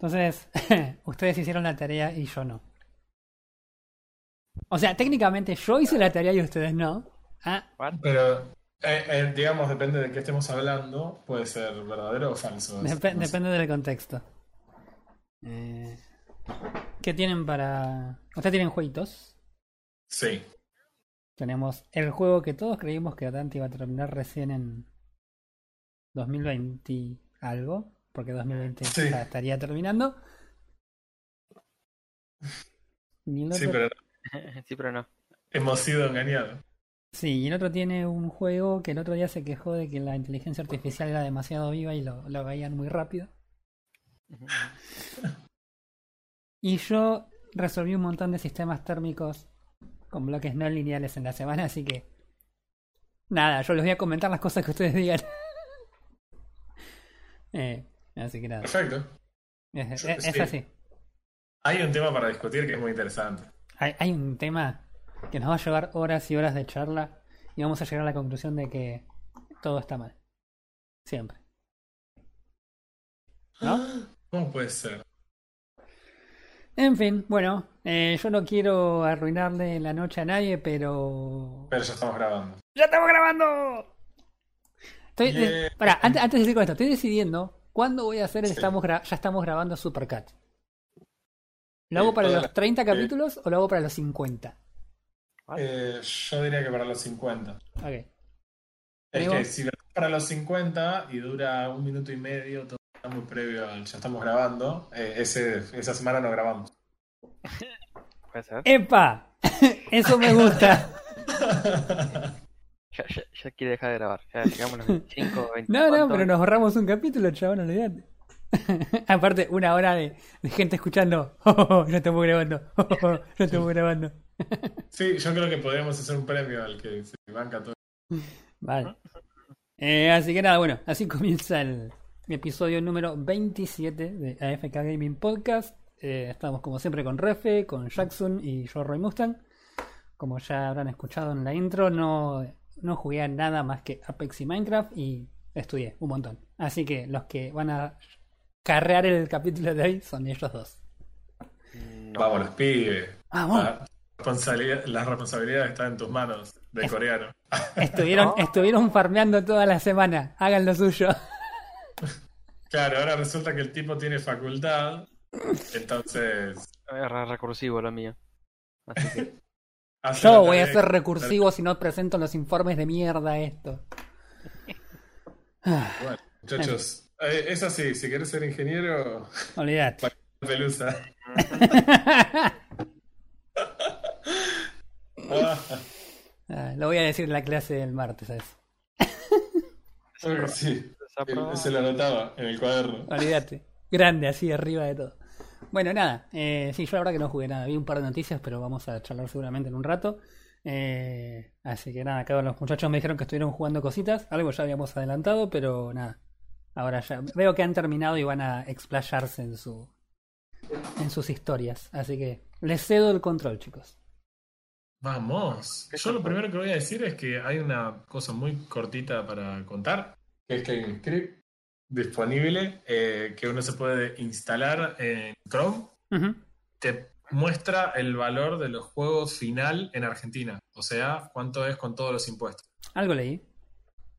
Entonces, ustedes hicieron la tarea y yo no. O sea, técnicamente yo hice la tarea y ustedes no. Ah, Pero, eh, eh, digamos, depende de qué estemos hablando, puede ser verdadero o falso. dep- No sé. depende del contexto. Eh, ¿Qué tienen para...? ¿Ustedes tienen jueguitos? Sí. Tenemos el juego que todos creímos que Dante iba a terminar recién en 2020 y algo, porque 2020 Sí. ya estaría terminando. Y el Sí, otro- pero sí, pero no. hemos sido engañados. Sí, y el otro tiene un juego que el otro día se quejó de que la inteligencia artificial era demasiado viva y lo, lo veían muy rápido. Y yo resolví un montón de sistemas térmicos con bloques no lineales en la semana, así que... Nada, yo les voy a comentar las cosas que ustedes digan. Eh, así que nada, Perfecto. es, así. Hay un tema para discutir que es muy interesante. Hay, hay un tema que nos va a llevar horas y horas de charla y vamos a llegar a la conclusión de que todo está mal. Siempre. ¿No? ¿Cómo puede ser? En fin, bueno, eh, yo no quiero arruinarle la noche a nadie, pero... Pero ya estamos grabando. ¡Ya estamos grabando! Estoy, Yeah. eh, pará, antes, antes de decir con esto, estoy decidiendo cuándo voy a hacer el Sí. estamos ya estamos grabando Supercat. ¿Lo hago para los la- 30 capítulos o lo hago para los 50? Eh, yo diría que para los 50. Ok. Es que si lo para los 50 y dura un minuto y medio, todo está muy previo al ya estamos grabando, eh, ese, esa semana no grabamos. Puede ser. ¡Epa! Eso me gusta. Ya, ya, ya quiere dejar de grabar. Ya llegamos los 25, 20. No, no, pero nos ahorramos un capítulo, chabón, olvídate. Aparte, una hora de, de gente escuchando. Oh, oh, oh, ya estamos grabando. Oh, ya estamos grabando. Sí, yo creo que podríamos hacer un premio al que se banca todo. Vale. Eh, así que nada, bueno, así comienza el episodio número 27 de AFK Gaming Podcast. Eh, estamos como siempre con Refe, con Jackson y yo, Roy Mustang. Como ya habrán escuchado en la intro, no, no jugué a nada más que Apex y Minecraft y estudié un montón. Así que los que van a carrear el capítulo de hoy son ellos dos. No. Vamos, los pibes. Vamos. La responsabilidad, la responsabilidad está en tus manos, de Es- coreano. Estuvieron, estuvieron farmeando toda la semana. Hagan lo suyo. Claro, ahora resulta que el tipo tiene facultad, entonces... Es re recursivo lo mío. Así que, hace Yo la voy a ser recursivo si no presento los informes de mierda esto. Ah, Bueno, muchachos, eh, es así, si querés ser ingeniero, olvidate. pelusa. Ah, Ah, lo voy a decir en la clase del martes, ¿sabes? sí, se lo anotaba en el cuaderno. Olvídate. Grande, así arriba de todo. Bueno, nada. Eh, sí, yo la verdad que no jugué nada. Vi un par de noticias, pero vamos a charlar seguramente en un rato. Eh, así que nada, acá los muchachos me dijeron que estuvieron jugando cositas. Algo ya habíamos adelantado, pero nada. Ahora ya veo que han terminado y van a explayarse en su en sus historias. Así que les cedo el control, chicos. Vamos. Yo lo primero que voy a decir es que hay una cosa muy cortita para contar, que es que hay un script disponible eh, que uno se puede instalar en Chrome. Te muestra el valor de los juegos final en Argentina, o sea, cuánto es con todos los impuestos. Algo leí.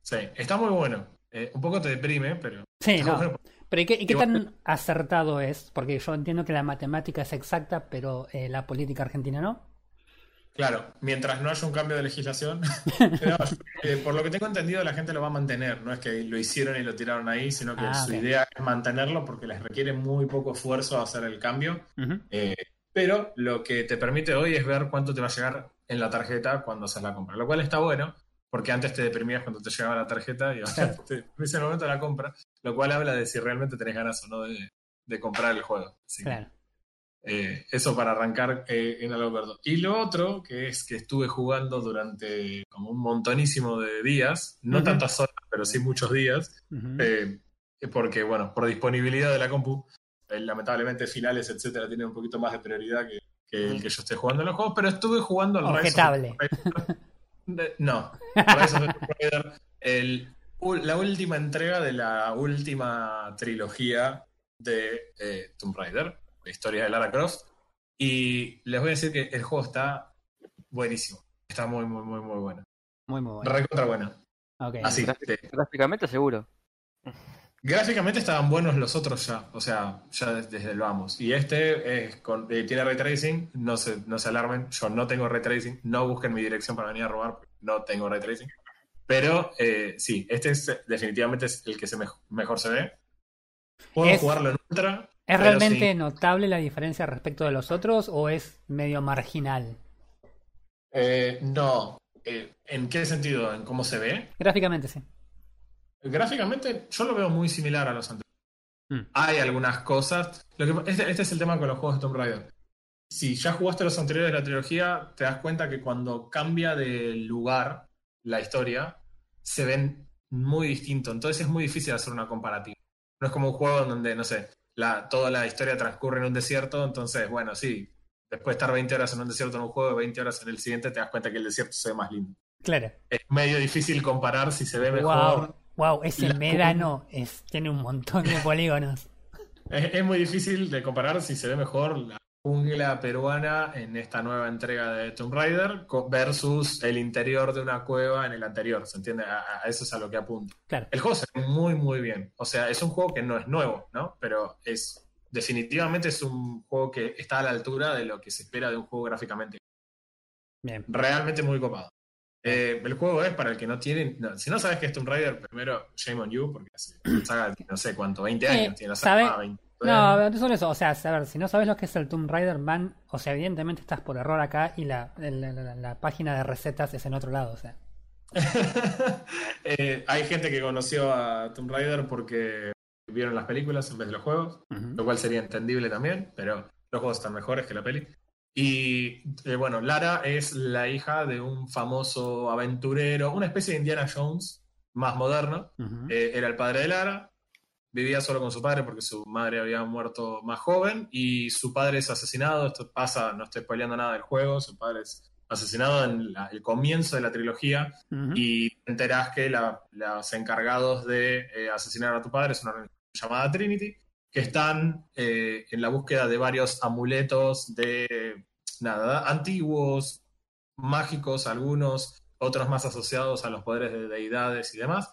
Sí, está muy bueno. Eh, un poco te deprime, pero Sí, está no. bueno. Pero ¿y qué, y qué Igual- tan acertado es? Porque yo entiendo que la matemática es exacta, pero eh, la política argentina no. Claro, mientras no haya un cambio de legislación, pero, eh, por lo que tengo entendido la gente lo va a mantener, no es que lo hicieron y lo tiraron ahí, sino que Ah, su idea es mantenerlo porque les requiere muy poco esfuerzo hacer el cambio. Eh, pero lo que te permite hoy es ver cuánto te va a llegar en la tarjeta cuando haces la compra, lo cual está bueno, porque antes te deprimías cuando te llegaba la tarjeta y ahora Claro. te es el momento de la compra, lo cual habla de si realmente tenés ganas o no de, de comprar el juego. Claro. Eh, eso para arrancar eh, en algo verdad. Y lo otro, que es que estuve jugando durante como un montonísimo de días, no tantas horas, pero sí muchos días, eh, porque, bueno, por disponibilidad de la compu, eh, lamentablemente finales, etcétera, tienen un poquito más de prioridad que, que el que yo esté jugando en los juegos, pero estuve jugando al Rise of the Objetable. De- no, el- la última entrega de la última trilogía de Tomb Raider, historia de Lara Croft. Y les voy a decir que el juego está buenísimo. Está muy, muy, muy, muy bueno. Muy, muy bueno. Recontra bueno. Ok. Así. Gráfica- te- Gráficamente seguro. Gráficamente estaban buenos los otros ya, o sea, ya des- desde el vamos. Y este es con- eh, tiene ray tracing, no se, no se alarmen, yo no tengo ray tracing, no busquen mi dirección para venir a robar, no tengo ray tracing. Pero eh, sí, este es definitivamente es el que se mej- mejor se ve. Puedo Es- jugarlo en ultra. ¿Es pero realmente sí. notable la diferencia respecto de los otros o es medio marginal? Eh, no. Eh, ¿En qué sentido? ¿En cómo se ve? Gráficamente sí. Gráficamente yo lo veo muy similar a los anteriores. Mm. Hay algunas cosas. Lo que, este, este es el tema con los juegos de Tomb Raider. Si ya jugaste los anteriores de la trilogía, te das cuenta que cuando cambia de lugar la historia, se ven muy distintos. Entonces es muy difícil hacer una comparativa. No es como un juego en donde, no sé, la, toda la historia transcurre en un desierto, entonces, bueno, sí, después de estar 20 horas en un desierto en un juego, 20 horas en el siguiente, te das cuenta que el desierto se ve más lindo. Claro. Es medio difícil comparar si se ve mejor Wow. Wow, ese médano es, tiene un montón de polígonos. Es, es muy difícil de comparar si se ve mejor la jungla peruana en esta nueva entrega de Tomb Raider versus el interior de una cueva en el anterior. ¿Se entiende? A, a eso es a lo que apunta. Claro. El juego se ve muy, muy bien. O sea, es un juego que no es nuevo, ¿no? Pero es definitivamente es un juego que está a la altura de lo que se espera de un juego gráficamente. Bien. Realmente muy copado. Eh, el juego es para el que no tiene. no, si no sabes que es Tomb Raider, primero, shame on you, porque hace saga, no sé cuánto, 20 años Eh, tiene la ¿sabe? saga. 20 No, solo eso, o sea, a ver, si no sabes lo que es el Tomb Raider Man, o sea, evidentemente estás por error acá y la, la, la- la página de recetas es en otro lado, o sea. Eh, hay gente que conoció a Tomb Raider porque vieron las películas en vez de los juegos, lo cual sería entendible también, pero los juegos están mejores que la peli. Y eh, bueno, Lara es la hija de un famoso aventurero, una especie de Indiana Jones más moderno. Eh, era el padre de Lara, vivía solo con su padre porque su madre había muerto más joven y su padre es asesinado. Esto pasa, no estoy spoileando nada del juego, su padre es asesinado en la- el comienzo de la trilogía y te enterás que la- los encargados de eh, asesinar a tu padre es una organización llamada Trinity, que están eh, en la búsqueda de varios amuletos de nada, antiguos, mágicos, algunos, otros más asociados a los poderes de deidades y demás.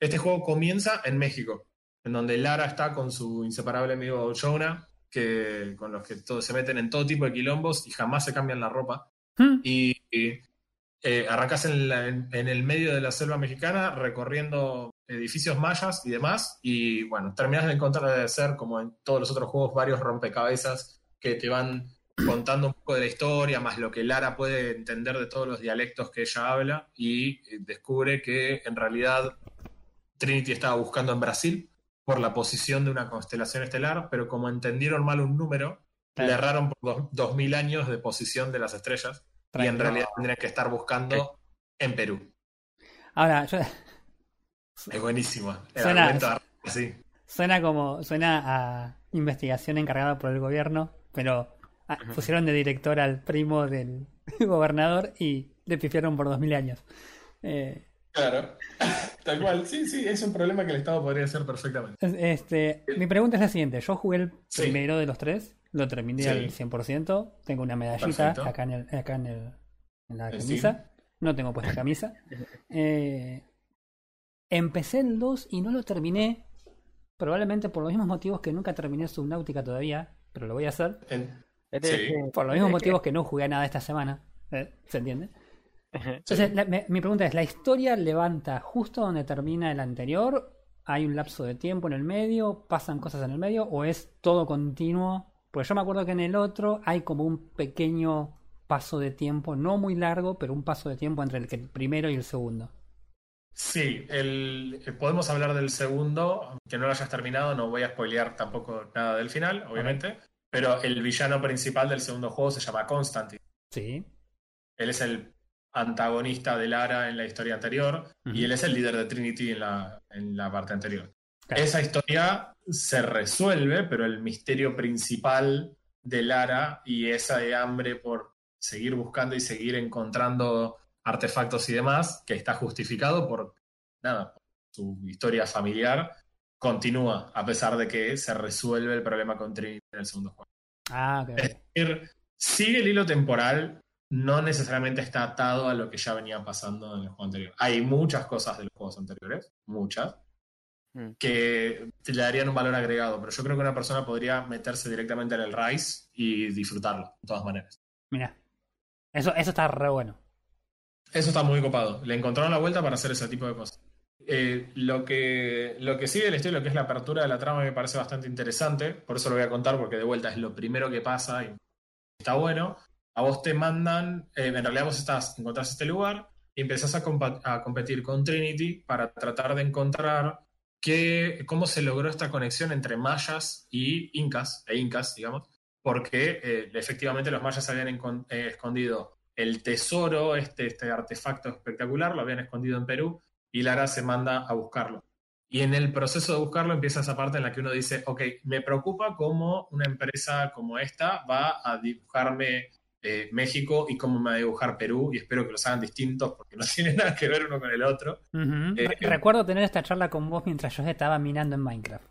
Este juego comienza en México, en donde Lara está con su inseparable amigo Jonah, que, con los que todos se meten en todo tipo de quilombos y jamás se cambian la ropa Mm. y, y, eh, arrancas en, la- en- en el medio de la selva mexicana recorriendo edificios mayas y demás y bueno, terminas de encontrar de ser como en todos los otros juegos varios rompecabezas que te van contando un poco de la historia, más lo que Lara puede entender de todos los dialectos que ella habla y eh, descubre que en realidad Trinity estaba buscando en Brasil por la posición de una constelación estelar, pero como entendieron mal un número, Claro. le erraron por dos, 2000 años de posición de las estrellas y en realidad tendrían que estar buscando en Perú. Ahora, yo- Es buenísimo. El Suena- argumento de- sí. suena como, suena a investigación encargada por el gobierno, pero ah, pusieron de director al primo del gobernador y le pifiaron por dos mil años. Eh, Claro. Tal cual. Sí, sí, es un problema que el Estado podría hacer perfectamente. Este, mi pregunta es la siguiente. Yo jugué el Sí. primero de los tres, lo terminé Sí. al 100%, tengo una medallita Perfecto. acá, en, el, acá en, el- en la En camisa, no tengo puesta camisa. Eh, empecé el 2 y no lo terminé, probablemente por los mismos motivos que nunca terminé Subnautica todavía, pero lo voy a hacer. Este-. Por los mismos motivos que no jugué a nada esta semana, eh, ¿se entiende? Entonces, la- me- mi pregunta es, ¿la historia levanta justo donde termina el anterior? ¿Hay un lapso de tiempo en el medio? ¿Pasan cosas en el medio? ¿O es todo continuo? Porque yo me acuerdo que en el otro hay como un pequeño paso de tiempo, no muy largo, pero un paso de tiempo entre el, que- el primero y el segundo. Sí, el, eh, podemos hablar del segundo, aunque no lo hayas terminado, no voy a spoilear tampoco nada del final, obviamente, pero el villano principal del segundo juego se llama Constantine. Sí. Él es el antagonista de Lara en la historia anterior y él es el líder de Trinity en la, en la parte anterior. Esa historia se resuelve, pero el misterio principal de Lara y esa de hambre por seguir buscando y seguir encontrando artefactos y demás, que está justificado por nada, por su historia familiar, continúa, a pesar de que se resuelve el problema con Trinity en el segundo juego. Ah, ok. Es decir, sigue el hilo temporal, no necesariamente está atado a lo que ya venía pasando en el juego anterior. Hay muchas cosas de los juegos anteriores, muchas, Mm. que le darían un valor agregado, pero yo creo que una persona podría meterse directamente en el Rise y disfrutarlo, de todas maneras. Mira. Eso, eso está re bueno. Eso está muy copado. Le encontraron la vuelta para hacer ese tipo de cosas. Eh, lo, que, lo que sigue la historia, lo que es la apertura de la trama, me parece bastante interesante. Por eso lo voy a contar, porque de vuelta es lo primero que pasa y está bueno. A vos te mandan, eh, en realidad vos estás, encontrás este lugar y empezás a, competir con Trinity para tratar de encontrar qué, cómo se logró esta conexión entre mayas y incas, e incas, digamos, porque eh, efectivamente los mayas habían eh, escondido el tesoro, este, este artefacto espectacular, lo habían escondido en Perú y Lara se manda a buscarlo. Y en el proceso de buscarlo empieza esa parte en la que uno dice, ok, me preocupa cómo una empresa como esta va a dibujarme eh, México y cómo me va a dibujar Perú y espero que los hagan distintos porque no tienen nada que ver uno con el otro. Eh, Re- Recuerdo tener esta charla con vos mientras yo estaba minando en Minecraft.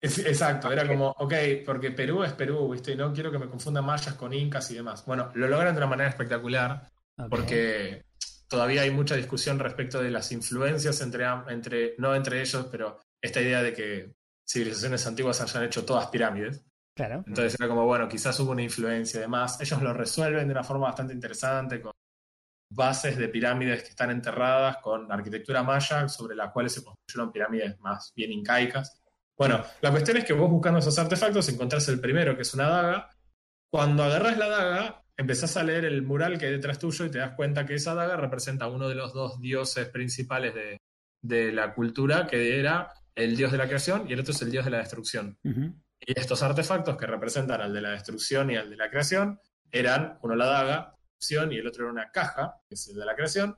Es- exacto, era como, ok, porque Perú es Perú, ¿viste? Y no quiero que me confundan mayas con incas y demás. Bueno, lo logran de una manera espectacular porque todavía hay mucha discusión respecto de las influencias entre, entre, no entre ellos, pero esta idea de que civilizaciones antiguas hayan hecho todas pirámides. Claro. Entonces era como, bueno, quizás hubo una influencia y demás. Ellos lo resuelven de una forma bastante interesante, con bases de pirámides que están enterradas, con arquitectura maya, sobre las cuales se construyeron pirámides más bien incaicas. Bueno, la cuestión es que vos buscando esos artefactos encontrás el primero, que es una daga. Cuando agarras la daga, empezás a leer el mural que hay detrás tuyo y te das cuenta que esa daga representa a uno de los dos dioses principales de, de la cultura, que era el dios de la creación y el otro es el dios de la destrucción. Y estos artefactos que representan al de la destrucción y al de la creación eran uno la daga, destrucción, y el otro era una caja, que es el de la creación.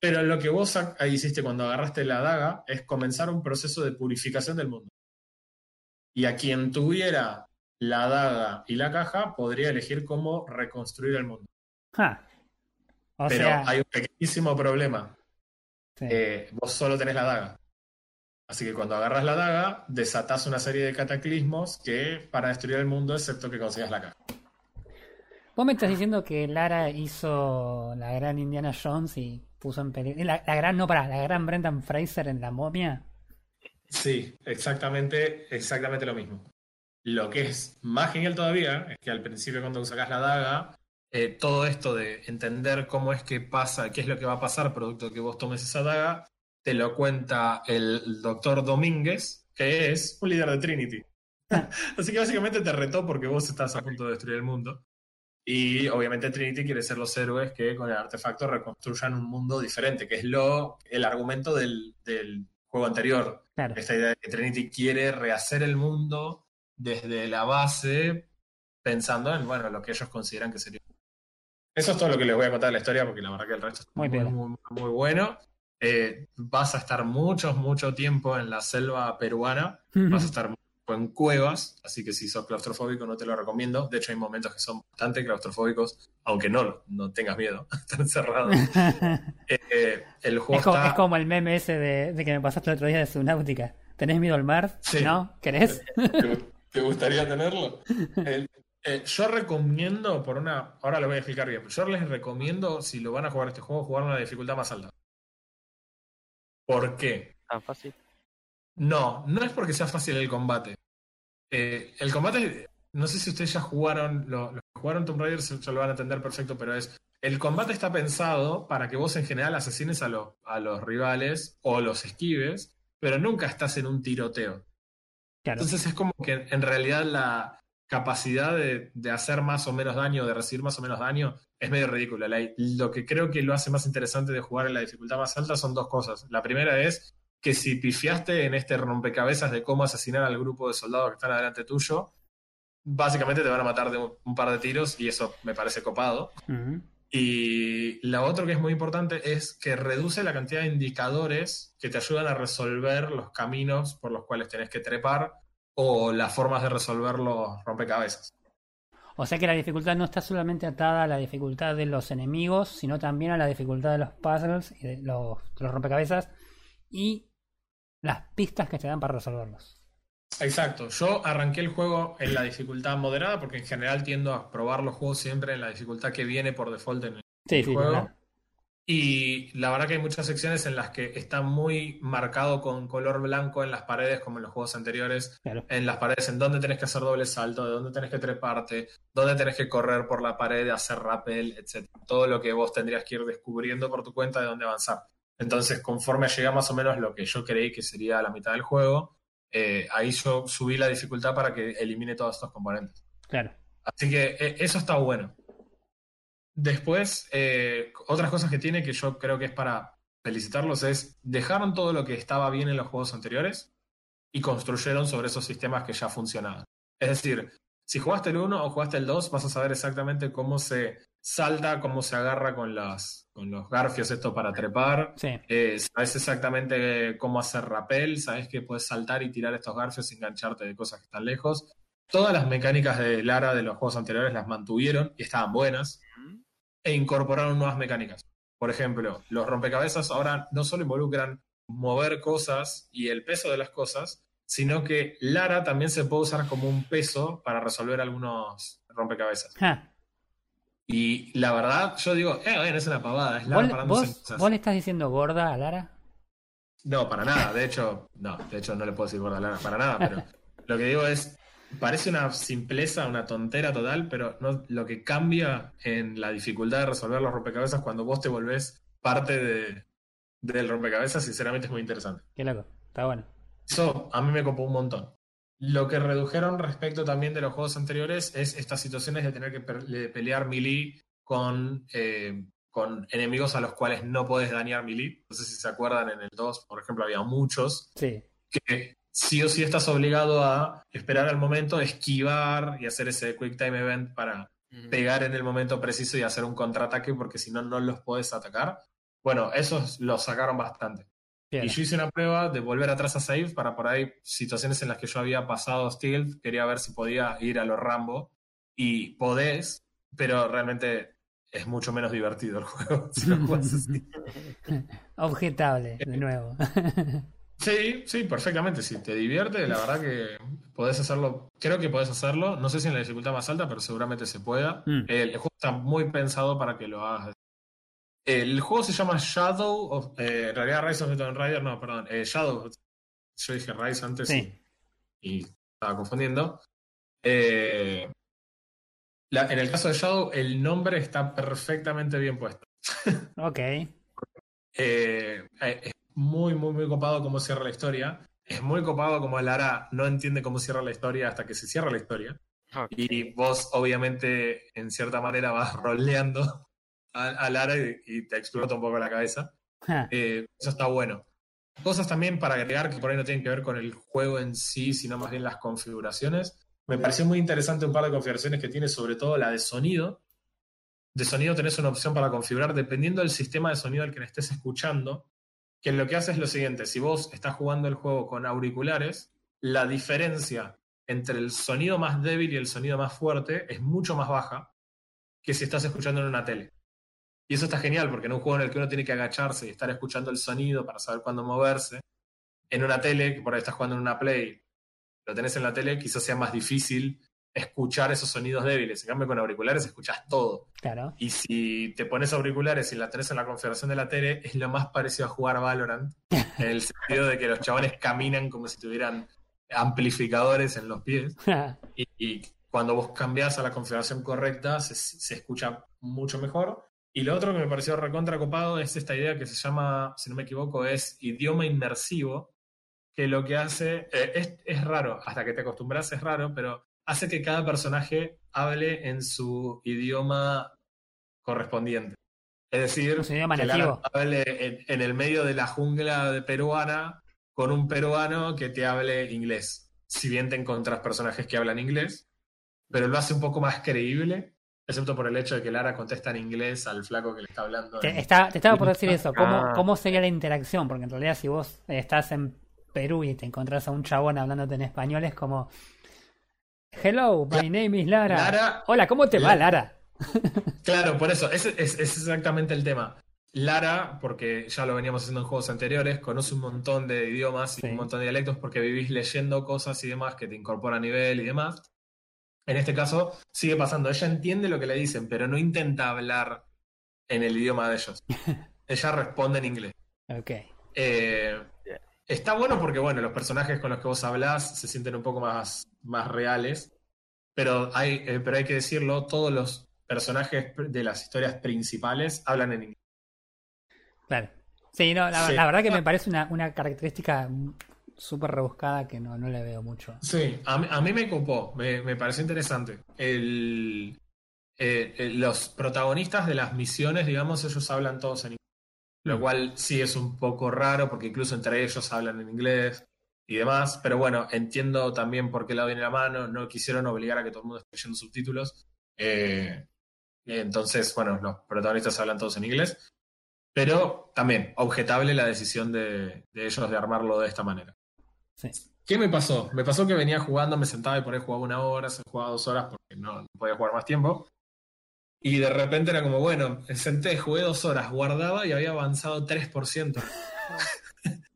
Pero lo que vos hiciste cuando agarraste la daga es comenzar un proceso de purificación del mundo. Y a quien tuviera la daga y la caja podría elegir cómo reconstruir el mundo. O Pero sea, hay un pequeñísimo problema. sí. Eh, vos solo tenés la daga. Así que cuando agarras la daga, desatás una serie de cataclismos que para destruir el mundo, excepto que consigas la caja. vos me estás diciendo que Lara hizo la gran Indiana Jones y puso en peligro. La, la gran, no, para, la gran Brendan Fraser en la momia. Sí, exactamente, exactamente lo mismo. Lo que es más genial todavía es que al principio cuando sacas la daga, eh, todo esto de entender cómo es que pasa, qué es lo que va a pasar producto de que vos tomes esa daga, te lo cuenta el doctor Domínguez, que es un líder de Trinity. Así que básicamente te retó porque vos estás a punto de destruir el mundo. Y obviamente Trinity quiere ser los héroes que con el artefacto reconstruyan un mundo diferente, que es lo, el argumento del, del juego anterior. Claro. Esta idea de que Trinity quiere rehacer el mundo desde la base, pensando en bueno, lo que ellos consideran que sería. Eso es todo lo que les voy a contar de la historia, porque la verdad que el resto es Muy muy, muy bueno. Eh, vas a estar mucho, mucho tiempo en la selva peruana, vas a estar en cuevas, así que si sos claustrofóbico no te lo recomiendo. De hecho, hay momentos que son bastante claustrofóbicos, aunque no, no tengas miedo, estar encerrado. Eh, eh, el juego es, como, está... es como el meme ese de, de que me pasaste el otro día de Subnautica. ¿Tenés miedo al mar? Sí. ¿No? ¿Querés? ¿Te, te gustaría tenerlo? Eh, yo recomiendo, por una. Ahora lo voy a explicar bien. Yo les recomiendo, si lo van a jugar este juego, jugarlo en la dificultad más alta. ¿Por qué? Tan fácil. No, no es porque sea fácil el combate. Eh, el combate, no sé si ustedes ya jugaron, lo- los que jugaron Tomb Raider se, se lo van a entender perfecto, pero es. El combate está pensado para que vos en general asesines a, los a los rivales o los esquives, pero nunca estás en un tiroteo. Claro. Entonces es como que en realidad la capacidad de, de hacer más o menos daño, de recibir más o menos daño, es medio ridícula. La- lo que creo que lo hace más interesante de jugar en la dificultad más alta son dos cosas. La primera es que si pifiaste en este rompecabezas de cómo asesinar al grupo de soldados que están adelante tuyo, básicamente te van a matar de un, un par de tiros y eso me parece copado. Y la otra que es muy importante es que reduce la cantidad de indicadores que te ayudan a resolver los caminos por los cuales tenés que trepar o las formas de resolver los rompecabezas. O sea que la dificultad no está solamente atada a la dificultad de los enemigos, sino también a la dificultad de los puzzles y de los, de los rompecabezas. Y las pistas que te dan para resolverlos. Exacto, yo arranqué el juego en la dificultad moderada porque en general tiendo a probar los juegos siempre en la dificultad que viene por default en el Sí, sí, juego. claro. Y la verdad que hay muchas secciones en las que está muy marcado con color blanco en las paredes, como en los juegos anteriores. claro. En las paredes, en dónde tenés que hacer doble salto, de dónde tenés que treparte, dónde tenés que correr por la pared, hacer rappel, etc. Todo lo que vos tendrías que ir descubriendo por tu cuenta de dónde avanzar. Entonces, conforme llega más o menos lo que yo creí que sería la mitad del juego, eh, ahí yo subí la dificultad para que elimine todos estos componentes. Claro. Así que eh, eso está bueno. Después, eh, otras cosas que tiene que yo creo que es para felicitarlos es, dejaron todo lo que estaba bien en los juegos anteriores y construyeron sobre esos sistemas que ya funcionaban. Es decir, si jugaste el 1 o jugaste el 2, vas a saber exactamente cómo se salta, cómo se agarra con, las, con los garfios esto para trepar. Sí. Eh, sabes exactamente cómo hacer rappel, sabes que puedes saltar y tirar estos garfios sin engancharte de cosas que están lejos. Todas las mecánicas de Lara de los juegos anteriores las mantuvieron y estaban buenas e incorporaron nuevas mecánicas. Por ejemplo, los rompecabezas ahora no solo involucran mover cosas y el peso de las cosas, sino que Lara también se puede usar como un peso para resolver algunos rompecabezas. Y la verdad, yo digo, eh, bueno, es una pavada, es Lara ¿Vos, parándose en vos, cosas. vos le estás diciendo gorda a Lara? No, para nada. De hecho, no, de hecho no le puedo decir gorda a Lara para nada, pero lo que digo es, parece una simpleza, una tontera total, pero no, lo que cambia en la dificultad de resolver los rompecabezas cuando vos te volvés parte de, del rompecabezas, sinceramente es muy interesante. Qué loco. Está bueno. Eso a mí me copó un montón. Lo que redujeron respecto también de los juegos anteriores es estas situaciones de tener que pelear melee con, eh, con enemigos a los cuales no puedes dañar melee. No sé si se acuerdan, en el 2, por ejemplo, había muchos Sí. que sí o sí estás obligado a esperar al momento, esquivar y hacer ese quick time event para Ujú. pegar en el momento preciso y hacer un contraataque porque si no, no los puedes atacar. Bueno, esos los sacaron bastante. Bien. Y yo hice una prueba de volver atrás a save para por ahí situaciones en las que yo había pasado stealth, quería ver si podía ir a los Rambo y podés, pero realmente es mucho menos divertido el juego si. Objetable, de nuevo. Sí, sí, perfectamente. Si te divierte, la verdad que podés hacerlo. Creo que podés hacerlo. No sé si en la dificultad más alta, pero seguramente se pueda. Mm. El, el juego está muy pensado para que lo hagas. El juego se llama Shadow of. eh, en realidad, Rise of the Tomb Raider, no, perdón. eh, Shadow. Yo dije Rise antes Sí. y, y estaba confundiendo. Eh, la- en el caso de Shadow, el nombre está perfectamente bien puesto. Ok. Eh, eh, muy, muy, muy copado cómo cierra la historia. Es muy copado como Lara no entiende cómo cierra la historia hasta que se cierra la historia. Y vos, obviamente, en cierta manera vas roleando a, a Lara y, y te explota un poco la cabeza. Eh, eso está bueno. Cosas también para agregar que por ahí no tienen que ver con el juego en sí, sino más bien las configuraciones. Me pareció muy interesante un par de configuraciones que tiene, sobre todo la de sonido. De sonido tenés una opción para configurar dependiendo del sistema de sonido al que le estés escuchando, que lo que hace es lo siguiente, si vos estás jugando el juego con auriculares, la diferencia entre el sonido más débil y el sonido más fuerte es mucho más baja que si estás escuchando en una tele. Y eso está genial, porque en un juego en el que uno tiene que agacharse y estar escuchando el sonido para saber cuándo moverse, en una tele, que por ahí estás jugando en una Play, lo tenés en la tele, quizás sea más difícil escuchar esos sonidos débiles. En cambio, con auriculares escuchas todo. Claro. Y si te pones auriculares y la tenés en la configuración de la tele, es lo más parecido a jugar Valorant, en el sentido de que los chabones caminan como si tuvieran amplificadores en los pies. Y cuando vos cambiás a la configuración correcta, se, se escucha mucho mejor. Y lo otro que me pareció recontra copado es esta idea que se llama, si no me equivoco, es idioma inmersivo, que lo que hace, eh, es, es raro, hasta que te acostumbras es raro, pero hace que cada personaje hable en su idioma correspondiente. Es decir, que Lara hable en, en el medio de la jungla de peruana con un peruano que te hable inglés. Si bien te encontrás personajes que hablan inglés, pero lo hace un poco más creíble, excepto por el hecho de que Lara contesta en inglés al flaco que le está hablando. Te, en- está- te estaba por decir eso. ¿Cómo. ¿Cómo sería la interacción? Porque en realidad, si vos estás en Perú y te encontrás a un chabón hablándote en español, es como. Hello, my name is Lara. Lara- Hola, ¿cómo te va, La- Lara? Claro, por eso, ese es, es exactamente el tema. Lara, porque ya lo veníamos haciendo en juegos anteriores, conoce un montón de idiomas y Sí. un montón de dialectos porque vivís leyendo cosas y demás que te incorpora a nivel y demás. En este caso, sigue pasando. Ella entiende lo que le dicen, pero no intenta hablar en el idioma de ellos. Ella responde en inglés. Ok. Eh. Está bueno porque, bueno, los personajes con los que vos hablás se sienten un poco más, más reales, pero hay, eh, pero hay que decirlo, todos los personajes de las historias principales hablan en inglés. Claro. Sí, no, la, Sí. la verdad que me parece una, una característica súper rebuscada que no, no le veo mucho. Sí, a mí, a mí me copó, me, me pareció interesante. El, eh, eh, los protagonistas de las misiones, digamos, ellos hablan todos en inglés. Lo Mm. cual sí es un poco raro porque incluso entre ellos hablan en inglés y demás. Pero bueno, entiendo también por qué lado viene la mano. No quisieron obligar a que todo el mundo esté leyendo subtítulos. Eh, entonces, bueno, los protagonistas hablan todos en inglés. Pero también, objetable la decisión de, de ellos de armarlo de esta manera. Sí. ¿Qué me pasó? Me pasó que venía jugando, me sentaba y por ahí jugaba una hora, se jugaba dos horas porque no, no podía jugar más tiempo. Y de repente era como, bueno, senté, jugué dos horas, guardaba y había avanzado 3%.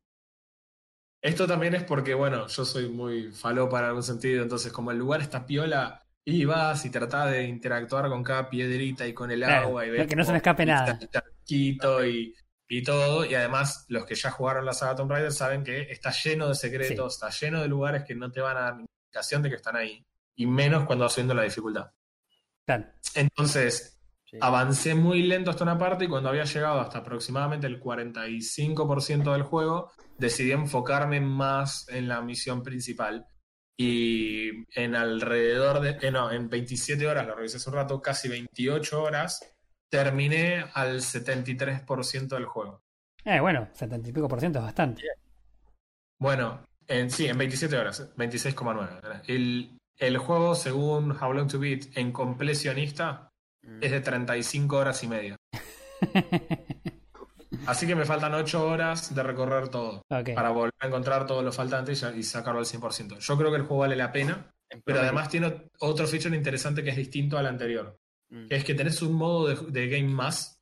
Esto también es porque, bueno, yo soy muy falopa en algún sentido, entonces como el lugar está piola, ibas y tratás de interactuar con cada piedrita y con el Claro, agua y ves que no se me escape nada. charquito y, y todo. Y además, los que ya jugaron la saga Tomb Raider saben que está lleno de secretos, está lleno de lugares que no te van a dar indicación de que están ahí. Y menos cuando vas subiendo la dificultad. Claro. Entonces, Sí. avancé muy lento hasta una parte y cuando había llegado hasta aproximadamente el 45% del juego, decidí enfocarme más en la misión principal. Y en alrededor de, eh, no, en 27 horas, lo revisé hace un rato, casi 28 horas, terminé al 73% del juego. Eh, bueno, 70 y pico por ciento es bastante. Bueno, en, sí, en 27 horas, 26,9. El, el juego, según How Long to Beat, en completionista, Mm. es de 35 horas y media. Así que me faltan 8 horas de recorrer todo. Para volver a encontrar todo lo faltante y, sacarlo al 100%. Yo creo que el juego vale la pena, En pero además tiene otro feature interesante que es distinto al anterior. Mm. Que es que tenés un modo de, de Game Más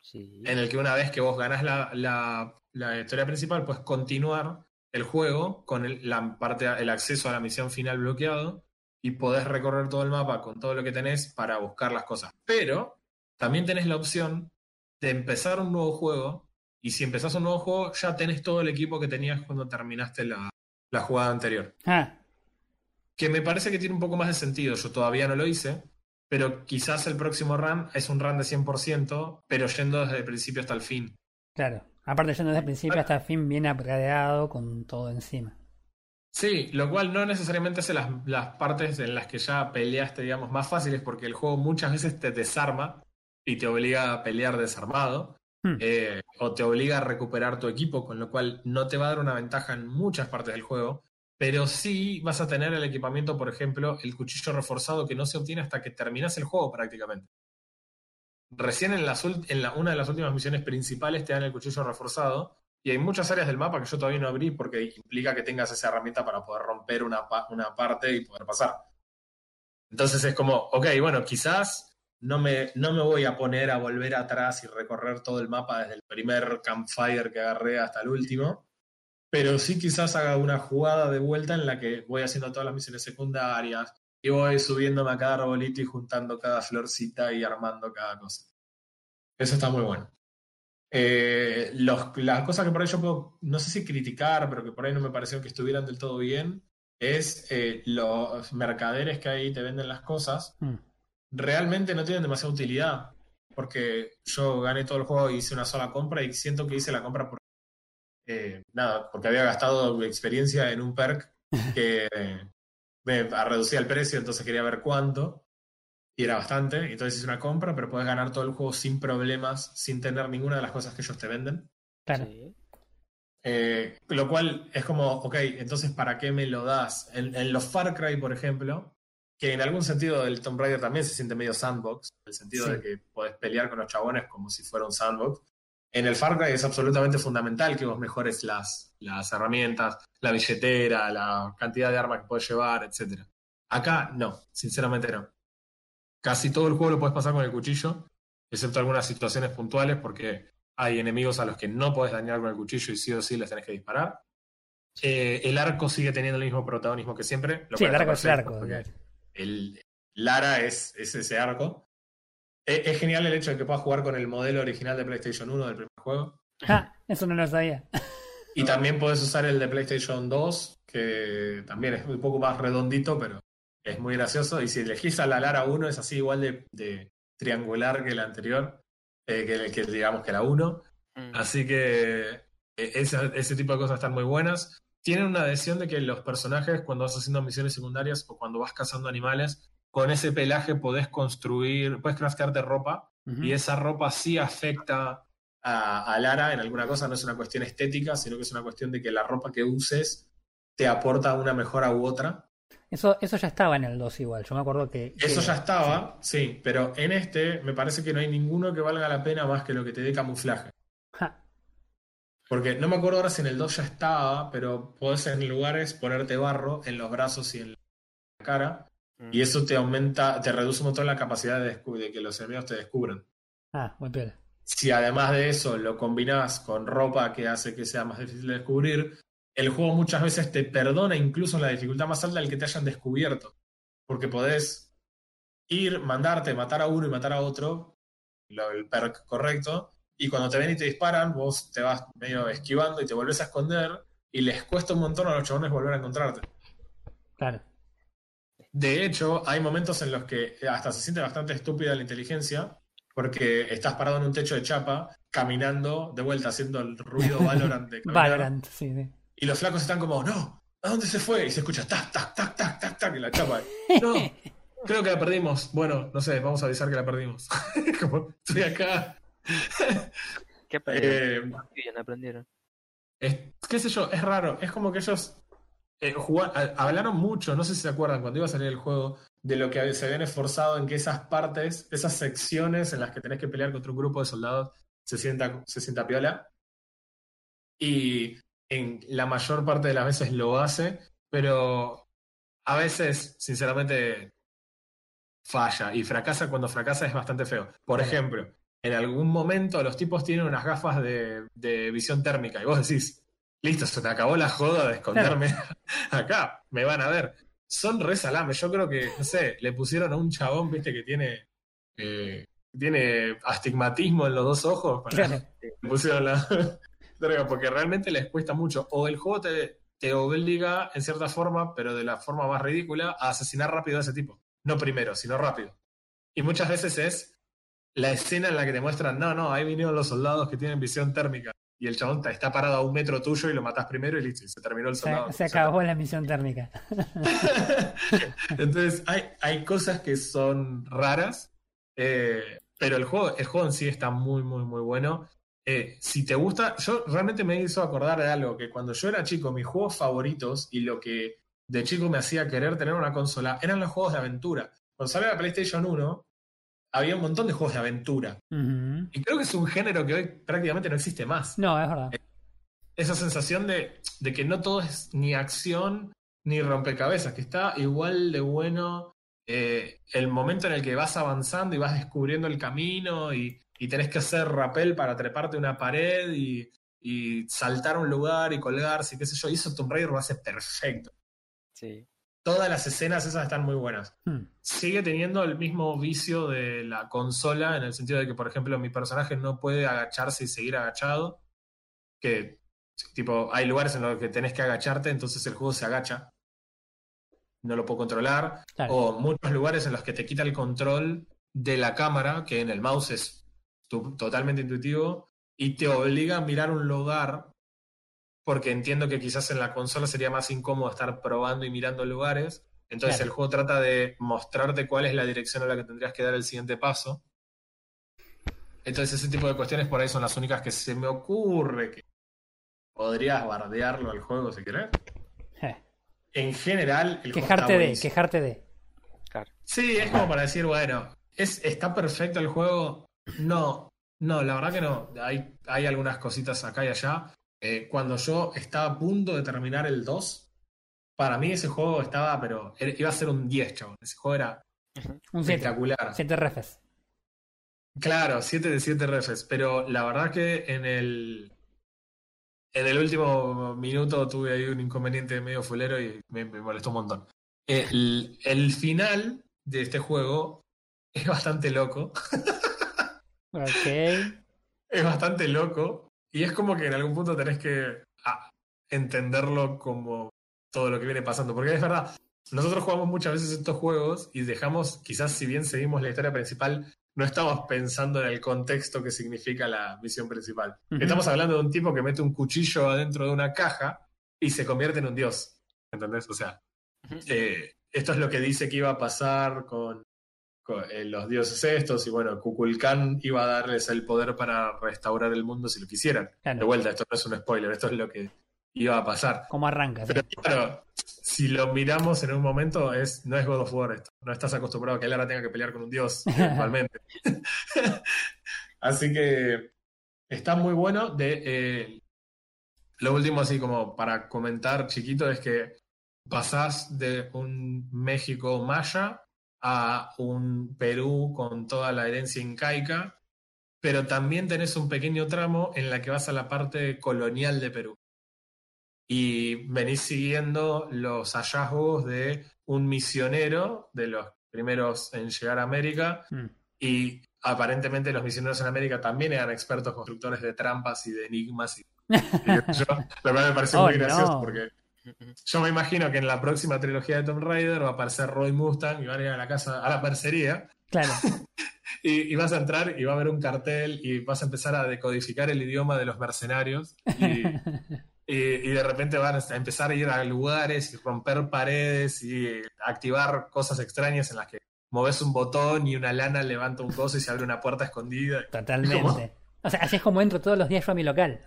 Sí. en el que una vez que vos ganás la, la- la historia principal, puedes continuar el juego con el, la parte, el acceso a la misión final bloqueado y podés recorrer todo el mapa con todo lo que tenés para buscar las cosas. Pero también tenés la opción de empezar un nuevo juego y si empezás un nuevo juego ya tenés todo el equipo que tenías cuando terminaste la, la jugada anterior. Ah, Que me parece que tiene un poco más de sentido. Yo todavía no lo hice, pero quizás el próximo run es un run de 100%, pero yendo desde el principio hasta el fin. claro. Aparte, yendo desde el principio hasta el fin, bien upgradeado con todo encima. Sí, lo cual no necesariamente hace las, las partes en las que ya peleaste, digamos, más fáciles, porque el juego muchas veces te desarma y te obliga a pelear desarmado, Hmm. eh, o te obliga a recuperar tu equipo, con lo cual no te va a dar una ventaja en muchas partes del juego, pero sí vas a tener el equipamiento, por ejemplo, el cuchillo reforzado que no se obtiene hasta que terminas el juego prácticamente. Recién en, las en la- una de las últimas misiones principales te dan el cuchillo reforzado y hay muchas áreas del mapa que yo todavía no abrí porque implica que tengas esa herramienta para poder romper una, una parte y poder pasar. Entonces es como, ok, bueno, quizás no me, no me voy a poner a volver atrás y recorrer todo el mapa desde el primer campfire que agarré hasta el último, pero sí quizás haga una jugada de vuelta en la que voy haciendo todas las misiones secundarias y voy subiéndome a cada arbolito y juntando cada florcita y armando cada cosa. Eso está muy bueno. Eh, los- las cosas que por ahí yo puedo, no sé si criticar, pero que por ahí no me parecieron que estuvieran del todo bien, es eh, los mercaderes que ahí te venden las cosas. Hmm. Realmente no tienen demasiada utilidad, porque yo gané todo el juego y hice una sola compra y siento que hice la compra por eh, nada, porque había gastado experiencia en un perk que me reducía el precio, entonces quería ver cuánto. Y era bastante, entonces hice una compra, pero puedes ganar todo el juego sin problemas, sin tener ninguna de las cosas que ellos te venden. Claro. Eh, lo cual es como, ok, entonces ¿para qué me lo das? En, en los Far Cry, por ejemplo, que en algún sentido el Tomb Raider también se siente medio sandbox, en el sentido Sí. de que podés pelear con los chabones como si fuera un sandbox. En el Far Cry es absolutamente fundamental que vos mejores las, las herramientas, la billetera, la cantidad de armas que puedes llevar, etc. Acá no, sinceramente no. Casi todo el juego lo puedes pasar con el cuchillo, excepto algunas situaciones puntuales, porque Hay enemigos a los que no puedes dañar con el cuchillo y sí o sí les tenés que disparar. Eh, el arco sigue teniendo el mismo protagonismo que siempre. sí, el arco es el arco. El, Lara es, es ese arco. Eh, Es, genial el hecho de que puedas jugar con el modelo original de PlayStation 1 del primer juego. Ah, eso no lo sabía. Y también puedes usar el de PlayStation 2, que también es un poco más redondito, pero es muy gracioso. Y si elegís a la Lara 1, es así igual de, de triangular que la anterior, eh, que, que digamos que la 1. Mm. Así que eh, ese, ese tipo de cosas están muy buenas. Tienen una adhesión de que los personajes, cuando vas haciendo misiones secundarias o cuando vas cazando animales, con ese pelaje podés construir, puedes craftearte ropa y esa ropa sí afecta a, a Lara en alguna cosa, no es una cuestión estética, sino que es una cuestión de que la ropa que uses te aporta una mejora u otra. Eso, eso ya estaba en el 2 igual. Yo me acuerdo que. Eso que- ya estaba, sí, pero en este me parece que no hay ninguno que valga la pena más que lo que te dé camuflaje. Ja, Porque no me acuerdo ahora si en el 2 ya estaba, pero podés en lugares ponerte barro en los brazos y en la cara, Mm. y eso te aumenta, te reduce un montón la capacidad de, de que los enemigos te descubran. Ah, muy piola. Si además de eso lo combinás con ropa que hace que sea más difícil de descubrir, el juego muchas veces te perdona incluso en la dificultad más alta el que te hayan descubierto. Porque podés ir, mandarte, matar a uno y matar a otro, lo- el perk correcto, y cuando te ven y te disparan, vos te vas medio esquivando y te volvés a esconder, y les cuesta un montón a los chabones volver a encontrarte. Claro. De hecho, hay momentos en los que hasta se siente bastante estúpida la inteligencia, porque estás parado en un techo de chapa, caminando, de vuelta, haciendo el ruido Valorant de caminar, Valorant, sí, sí. Y los flacos están como, no, ¿a dónde se fue? Y se escucha tac, tac, tac, tac, tac, tac, y la chapa. No, creo que la perdimos. Bueno, no sé, vamos a avisar que la perdimos. como, estoy acá. ¿Qué aprendieron? Eh, Qué bien aprendieron. es- qué sé yo, es raro. Es como que ellos eh, jugar- a- hablaron mucho, no sé si se acuerdan, cuando iba a salir el juego, de lo que se habían esforzado en que esas partes, esas secciones en las que tenés que pelear contra un grupo de soldados, se sienta, se sienta piola. Y en la mayor parte de las veces lo hace, pero a veces, sinceramente, falla. Y fracasa cuando fracasa es bastante feo. Por ejemplo, en algún momento los tipos tienen unas gafas de, de visión térmica y vos decís, listo, se te acabó la joda de esconderme acá, me van a ver. Son re salames, yo creo que, no sé, le pusieron a un chabón, viste, que tiene, eh, tiene astigmatismo en los dos ojos, para- Claro. le pusieron la porque realmente les cuesta mucho. O el juego te, te obliga, en cierta forma, pero de la forma más ridícula, a asesinar rápido a ese tipo. No primero, sino rápido. Y muchas veces es la escena en la que te muestran, no, no, ahí vinieron los soldados que tienen visión térmica. Y el chabón está parado a un metro tuyo y lo matás primero y listo, y se terminó el soldado. Se, se acabó la misión térmica. Entonces, hay, hay cosas que son raras, eh, pero el juego, el juego en sí está muy, muy, muy bueno. Eh, si te gusta, yo realmente me hizo acordar de algo, que cuando yo era chico, mis juegos favoritos y lo que de chico me hacía querer tener una consola eran los juegos de aventura. Cuando salió la PlayStation 1, había un montón de juegos de aventura. Y creo que es un género que hoy prácticamente no existe más No, es verdad. esa sensación de, de que no todo es ni acción ni rompecabezas, que está igual de bueno eh, el momento en el que vas avanzando y vas descubriendo el camino y, y tenés que hacer rappel para treparte una pared y, y saltar a un lugar y colgarse y qué sé yo. Y eso Tomb Raider lo hace perfecto. Sí. Todas las escenas esas están muy buenas Hmm. sigue teniendo el mismo vicio de la consola, en el sentido de que, por ejemplo, mi personaje no puede agacharse y seguir agachado. Que, tipo, hay lugares en los que tenés que agacharte, entonces el juego se agacha. No lo puedo controlar. Claro. O muchos lugares en los que te quita el control de la cámara, que en el mouse es totalmente intuitivo, y te obliga a mirar un lugar, porque entiendo que quizás en la consola sería más incómodo estar probando y mirando lugares. Entonces Claro. el juego trata de mostrarte cuál es la dirección a la que tendrías que dar el siguiente paso. Entonces ese tipo de cuestiones por ahí son las únicas que se me ocurre que podrías bardearlo al juego si querés. Eh. En general, el juego está Quejarte de, buenísimo. quejarte de. Claro. Sí, es como para decir, bueno, ¿es, ¿está perfecto el juego? No, no, la verdad que no. Hay, hay algunas cositas acá y allá. Eh, cuando yo estaba a punto de terminar el 2, para mí ese juego estaba, pero era- iba a ser un 10, chabón. Ese juego era Un 7. espectacular. 7 refes. Claro, 7 de 7 refes, pero la verdad que en el en el último minuto tuve ahí un inconveniente medio fulero y me, molestó un montón. El, el, final de este juego es bastante loco. ok. Es bastante loco y es como que en algún punto tenés que ah, entenderlo como todo lo que viene pasando, porque es verdad, nosotros jugamos muchas veces estos juegos y dejamos, quizás si bien seguimos la historia principal, no estamos pensando en el contexto que significa la misión principal. Estamos hablando de un tipo que mete un cuchillo adentro de una caja y se convierte en un dios. ¿Entendés? O sea, eh, esto es lo que dice que iba a pasar con, los dioses estos y bueno, Kukulkan iba a darles el poder para restaurar el mundo si lo quisieran. De vuelta, esto no es un spoiler, esto es lo que iba a pasar. ¿Cómo arranca? Pero claro, si lo miramos en un momento, es, no es God of War esto. No estás acostumbrado a que él ahora tenga que pelear con un dios, actualmente. así que está muy bueno. De, eh, lo último, así como para comentar chiquito, es que pasás de un México maya a un Perú con toda la herencia incaica, pero también tenés un pequeño tramo en la que vas a la parte colonial de Perú y venís siguiendo los hallazgos de un misionero de los primeros en llegar a América mm. y aparentemente los misioneros en América también eran expertos constructores de trampas y de enigmas. Y, la verdad me parece muy oh, gracioso porque yo me imagino que en la próxima trilogía de Tomb Raider va a aparecer Roy Mustang y van a ir a la casa, a la percería. Claro. y, vas a entrar y va a haber un cartel y vas a empezar a decodificar el idioma de los mercenarios. Y, y, de repente van a empezar a ir a lugares y romper paredes y activar cosas extrañas en las que moves un botón y una lana levanta un coso y se abre una puerta escondida. Totalmente. O sea, así es como entro todos los días yo a mi local.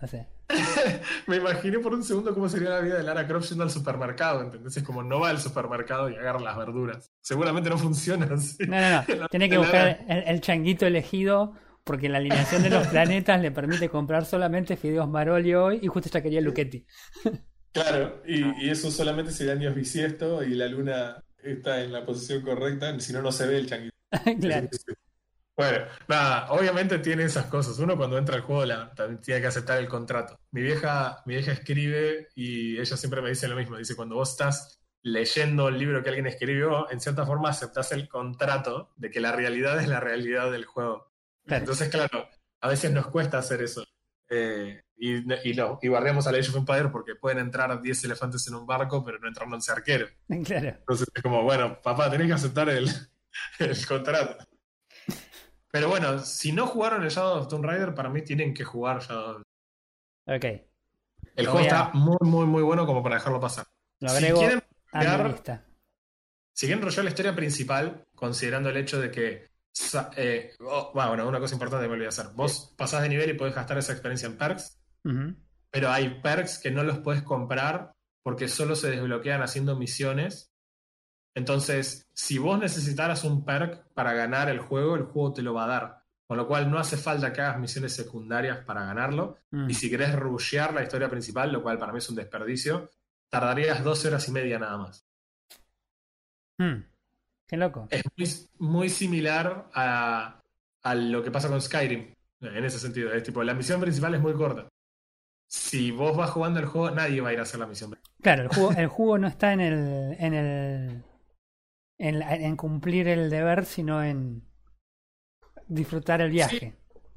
Me imaginé por un segundo cómo sería la vida de Lara Croft yendo al supermercado, ¿entendés? Es como no va al supermercado y agarra las verduras. Seguramente no funciona así. No, no, no. Tiene que buscar el changuito elegido porque la alineación de los planetas le permite comprar solamente fideos Maroli hoy y justo ya quería Luchetti. Claro, y, eso solamente sería Dios bisiesto y la luna está en la posición correcta, si no, no se ve el changuito. claro. Bueno, nada, obviamente tiene esas cosas. Uno cuando entra al juego la, tiene que aceptar el contrato. Mi vieja, mi vieja escribe y ella siempre me dice lo mismo. Dice, cuando vos estás leyendo el libro que alguien escribió, en cierta forma aceptás el contrato de que la realidad es la realidad del juego. Entonces, claro, a veces nos cuesta hacer eso. Eh, y, y, no, y barremos a la Age of Empire porque pueden entrar 10 elefantes en un barco, pero no entran 11 arqueros. Claro. Entonces es como, bueno, papá, tenés que aceptar el, el contrato. Pero bueno, si no jugaron el Shadow of Tomb Raider, para mí tienen que jugar Shadow Ok. El juego está muy, muy, muy bueno como para dejarlo pasar. Lo si quieren a Si quieren la historia principal, considerando el hecho de que eh, oh, bueno, una cosa importante que me olvidé hacer. Vos pasás de nivel y podés gastar esa experiencia en perks, pero hay perks que no los puedes comprar porque solo se desbloquean haciendo misiones. Entonces, si vos necesitaras un perk para ganar el juego, el juego te lo va a dar. Con lo cual no hace falta que hagas misiones secundarias para ganarlo. Y si querés rushear la historia principal, lo cual para mí es un desperdicio, tardarías 12 horas y media nada más. Hmm. Qué loco. Es muy, similar a, lo que pasa con Skyrim, en ese sentido. Es tipo, la misión principal es muy corta. Si vos vas jugando el juego, nadie va a ir a hacer la misión. Claro, el juego, el juego no está en el, en el en, cumplir el deber, sino en disfrutar el viaje.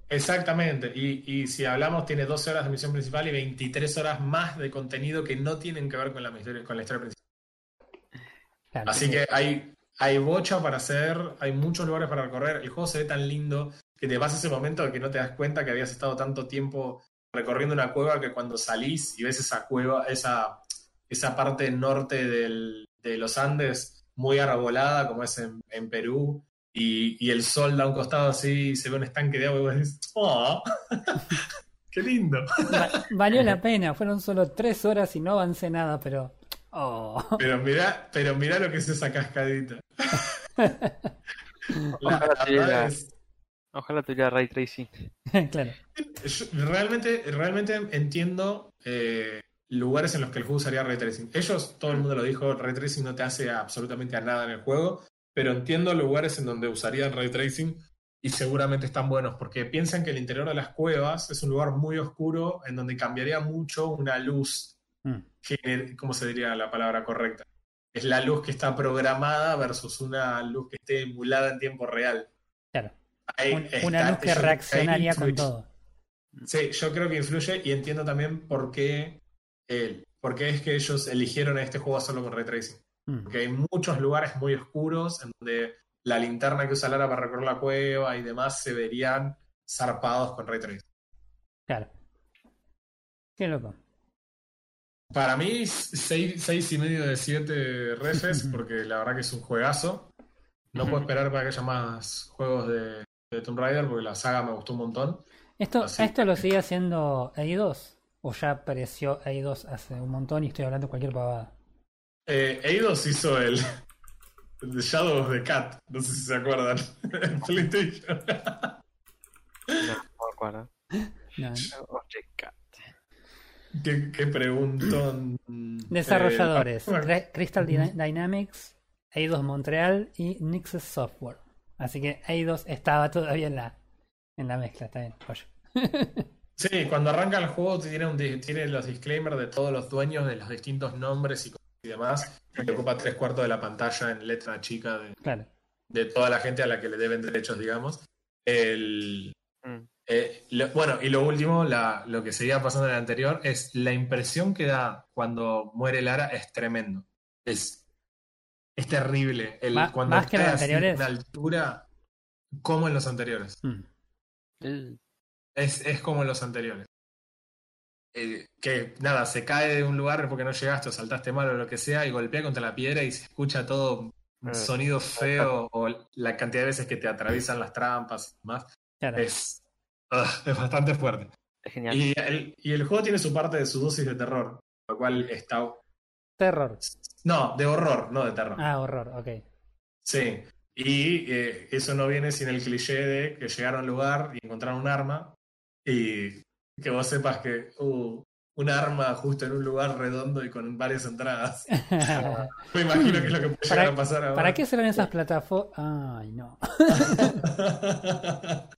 exactamente. Y, y, si hablamos, tiene 12 horas de misión principal y 23 horas más de contenido que no tienen que ver con la, con la historia principal. Así que hay hay bocha para hacer, hay muchos lugares para recorrer. El juego se ve tan lindo que te pasa ese momento de que no te das cuenta que habías estado tanto tiempo recorriendo una cueva que cuando salís y ves esa cueva, esa, esa parte norte de los Andes muy arbolada, como es en, Perú, y, el sol da un costado así y se ve un estanque de agua y vos dices, ¡oh! ¡Qué lindo! valió la pena, fueron solo tres horas y no avancé nada, pero Oh. Pero mira, pero mira lo que es esa cascadita. ojalá, tuviera, ray tracing. claro. realmente, realmente entiendo eh, lugares en los que el juego usaría ray tracing. Ellos, todo el mundo lo dijo, ray tracing no te hace absolutamente a nada en el juego, pero entiendo lugares en donde usarían ray tracing y seguramente están buenos, porque piensan que el interior de las cuevas es un lugar muy oscuro en donde cambiaría mucho una luz, Mm. gener- ¿cómo se diría la palabra correcta? Es la luz que está programada versus una luz que esté emulada en tiempo real. Claro. Ahí Un- está- una luz que reaccionaría con todo. Sí, yo creo que influye y entiendo también por qué, el- por qué es que ellos eligieron este juego solo con ray tracing. Mm. Porque hay muchos lugares muy oscuros en donde la linterna que usa Lara para recorrer la cueva y demás se verían zarpados con ray tracing. Claro. Qué loco. Para mí, seis, seis y medio de siete refes, porque la verdad que es un juegazo. No puedo esperar para que haya más juegos de, de Tomb Raider, porque la saga me gustó un montón. ¿Esto, Así. ¿Esto lo sigue haciendo Eidos? ¿O ya apareció Eidos hace un montón y estoy hablando de cualquier pavada? Eh, Eidos hizo el, el de Shadow of the Cat, no sé si se acuerdan, en PlayStation. No, no me acuerdo. No. Oye, cat. qué, qué preguntón. Desarrolladores: Eh, Cry- Crystal Dyna- Dynamics, Eidos Montreal y Nixes Software. Así que Eidos estaba todavía en la, en la mezcla, está bien. Oye. Sí, cuando arranca el juego tiene, un, di- tiene los disclaimers de todos los dueños de los distintos nombres y, cosas y demás. Y ocupa tres cuartos de la pantalla en letra chica de, Claro. de toda la gente a la que le deben derechos, digamos. El, Mm. eh, lo- bueno, y lo último, la- lo que seguía pasando en el anterior, es la impresión que da cuando muere Lara es tremendo. Es, es terrible. El, Má- cuando más que en los anteriores. a una altura como en los anteriores. Mm. Es, es como en los anteriores. Eh, que nada, se cae de un lugar porque no llegaste o saltaste mal o lo que sea y golpea contra la piedra y se escucha todo un Eh, sonido feo o la cantidad de veces que te atraviesan las trampas y demás. Claro. Es, es bastante fuerte. Es genial. Y el, y el juego tiene su parte de su dosis de terror, lo cual está... Terror. No, de horror, no de terror. Ah, horror, ok. Sí. Y eh, eso no viene sin el cliché de que llegaron al lugar y encontraron un arma y que vos sepas que uh, un arma justo en un lugar redondo y con varias entradas. Me imagino que es lo que puede llegar a pasar ahora. ¿Para qué serán esas plataformas? Ay, no.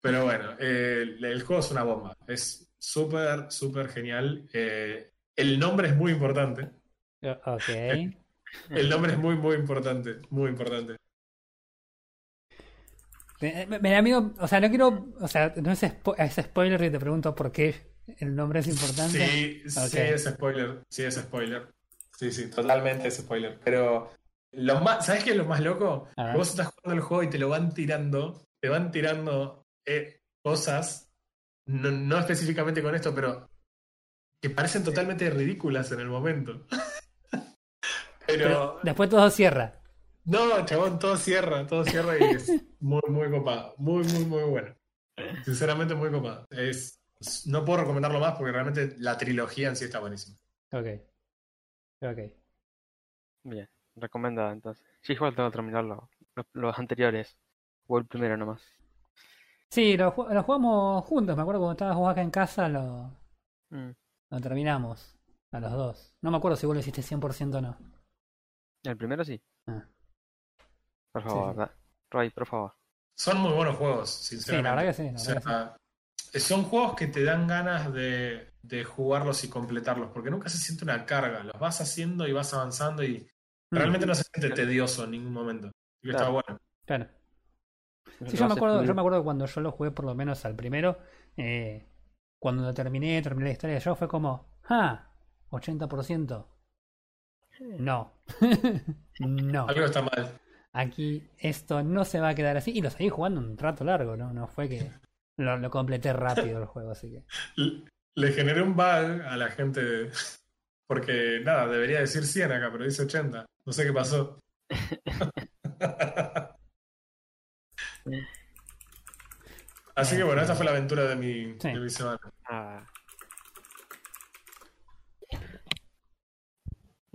Pero bueno, eh, el, el juego es una bomba. Es súper, súper genial. Eh, el nombre es muy importante. Ok. El nombre es muy, muy importante. Muy importante. Me, da miedo, o sea, no quiero, o sea, no es, spo- es spoiler y te pregunto por qué el nombre es importante. Sí, Ok. sí es spoiler. Sí es spoiler. Sí, sí, totalmente es spoiler. Pero lo más, ¿sabes qué es lo más loco? Vos estás jugando el juego y te lo van tirando, te van tirando eh, cosas, no, no específicamente con esto, pero que parecen totalmente ridículas en el momento. Pero pero después todo cierra. No, chabón, todo cierra, todo cierra y es muy, muy copado. Muy, muy, muy bueno. Sinceramente, muy copado. Es, no puedo recomendarlo más porque realmente la trilogía en sí está buenísima. Ok. Ok. Bien, recomendado entonces. Sí, igual tengo que terminar lo- los, los anteriores. O el primero nomás. Sí, lo, ju- lo jugamos juntos, me acuerdo cuando estabas vos acá en casa, lo, Mm. lo terminamos. A los dos. No me acuerdo si vos lo hiciste 100% o no. El primero sí. Por favor, sí. Roy, por favor. Son muy buenos juegos, Sí, la sinceramente. verdad que sí. La O verdad que sí. sea, son juegos que te dan ganas de, de jugarlos y completarlos, porque nunca se siente una carga. Los vas haciendo y vas avanzando y Mm, realmente no se siente tedioso en ningún momento. Y está Claro. bueno. Claro. Sí, yo me acuerdo, yo me acuerdo cuando yo lo jugué por lo menos al primero, eh, cuando lo terminé, terminé la historia de yo, fue como, ah, 80%. No. no. Algo está mal. Aquí esto no se va a quedar así. Y lo seguí jugando un rato largo, ¿no? No fue que lo, lo completé rápido el juego, así que. Le generé un bug a la gente, porque nada, debería decir 100 acá, pero dice 80. No sé qué pasó. Así que bueno, esta fue la aventura de mi, Sí. de mi semana. Ah,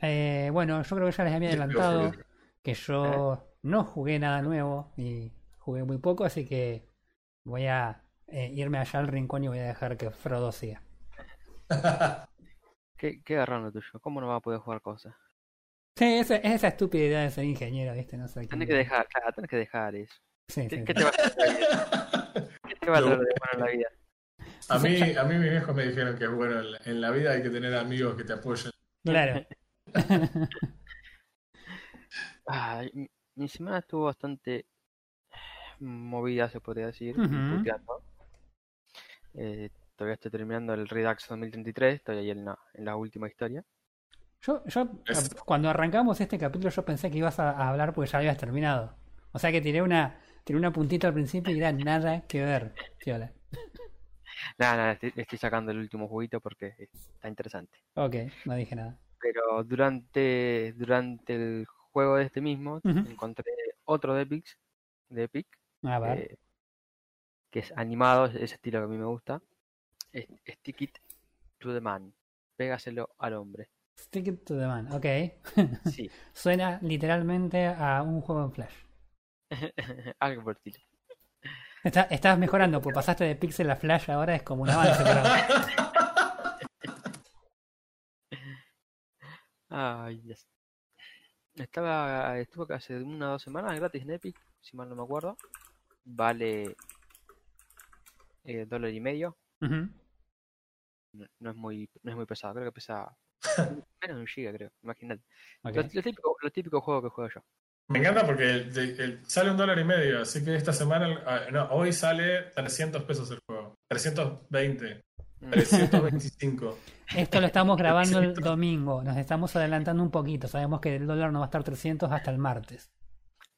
Eh, bueno, yo creo que ya les había adelantado que- que yo no jugué nada nuevo y jugué muy poco, así que voy a eh, irme allá al rincón y voy a dejar que Frodo siga. ¿Qué, qué agarrón lo tuyo? ¿Cómo no va a poder jugar cosas? Sí, esa, es esa estúpida idea de ser ingeniero, ¿viste? No sé. Tenés que dejar, claro, tenés que dejar eso. Sí, ¿Qué, sí. qué te va a vida? ¿Qué te va a de bueno en la vida? A mí, a mí mis viejos me dijeron que bueno, en la- en la vida hay que tener amigos que te apoyen. Claro. Ay, mi, semana estuvo bastante movida, se podría decir, puteando. Eh, todavía estoy terminando el Redux 2033, estoy ahí en la, en la última historia. Yo, yo Es- cuando arrancamos este capítulo, yo pensé que ibas a, a hablar porque ya habías terminado. O sea que tiré una, tiré una puntita al principio y era nada que ver. Piola. Nada, nada, estoy, estoy sacando el último juguito porque está interesante. Ok, no dije nada. Pero durante, durante el juego de este mismo, encontré otro de Epic, de Epic eh, que es animado, es- ese estilo que a mí me gusta. Es Stick It to the Man. Pégaselo al hombre. Stick it to the man. Ok. Sí, Suena literalmente a un juego en Flash. algo por estilo. Está- estás mejorando, pues pasaste de pixel a Flash ahora, es como un avance. pero- Ay, Dios. Estaba, estuvo que hace una o dos semanas gratis en Epic, si mal no me acuerdo. Vale eh, dólar y medio. No, no es muy, no es muy pesado, creo que pesa menos de un giga, creo. Imagínate. Ok. Los, los típicos, los típicos juegos que juego yo. Me encanta porque el- el- el- sale un dólar y medio, así que esta semana, ah, no, hoy sale 300 pesos el juego. 320, Mm. 325. Esto lo estamos grabando el domingo. Nos estamos adelantando un poquito. Sabemos que el dólar no va a estar 300 hasta el martes.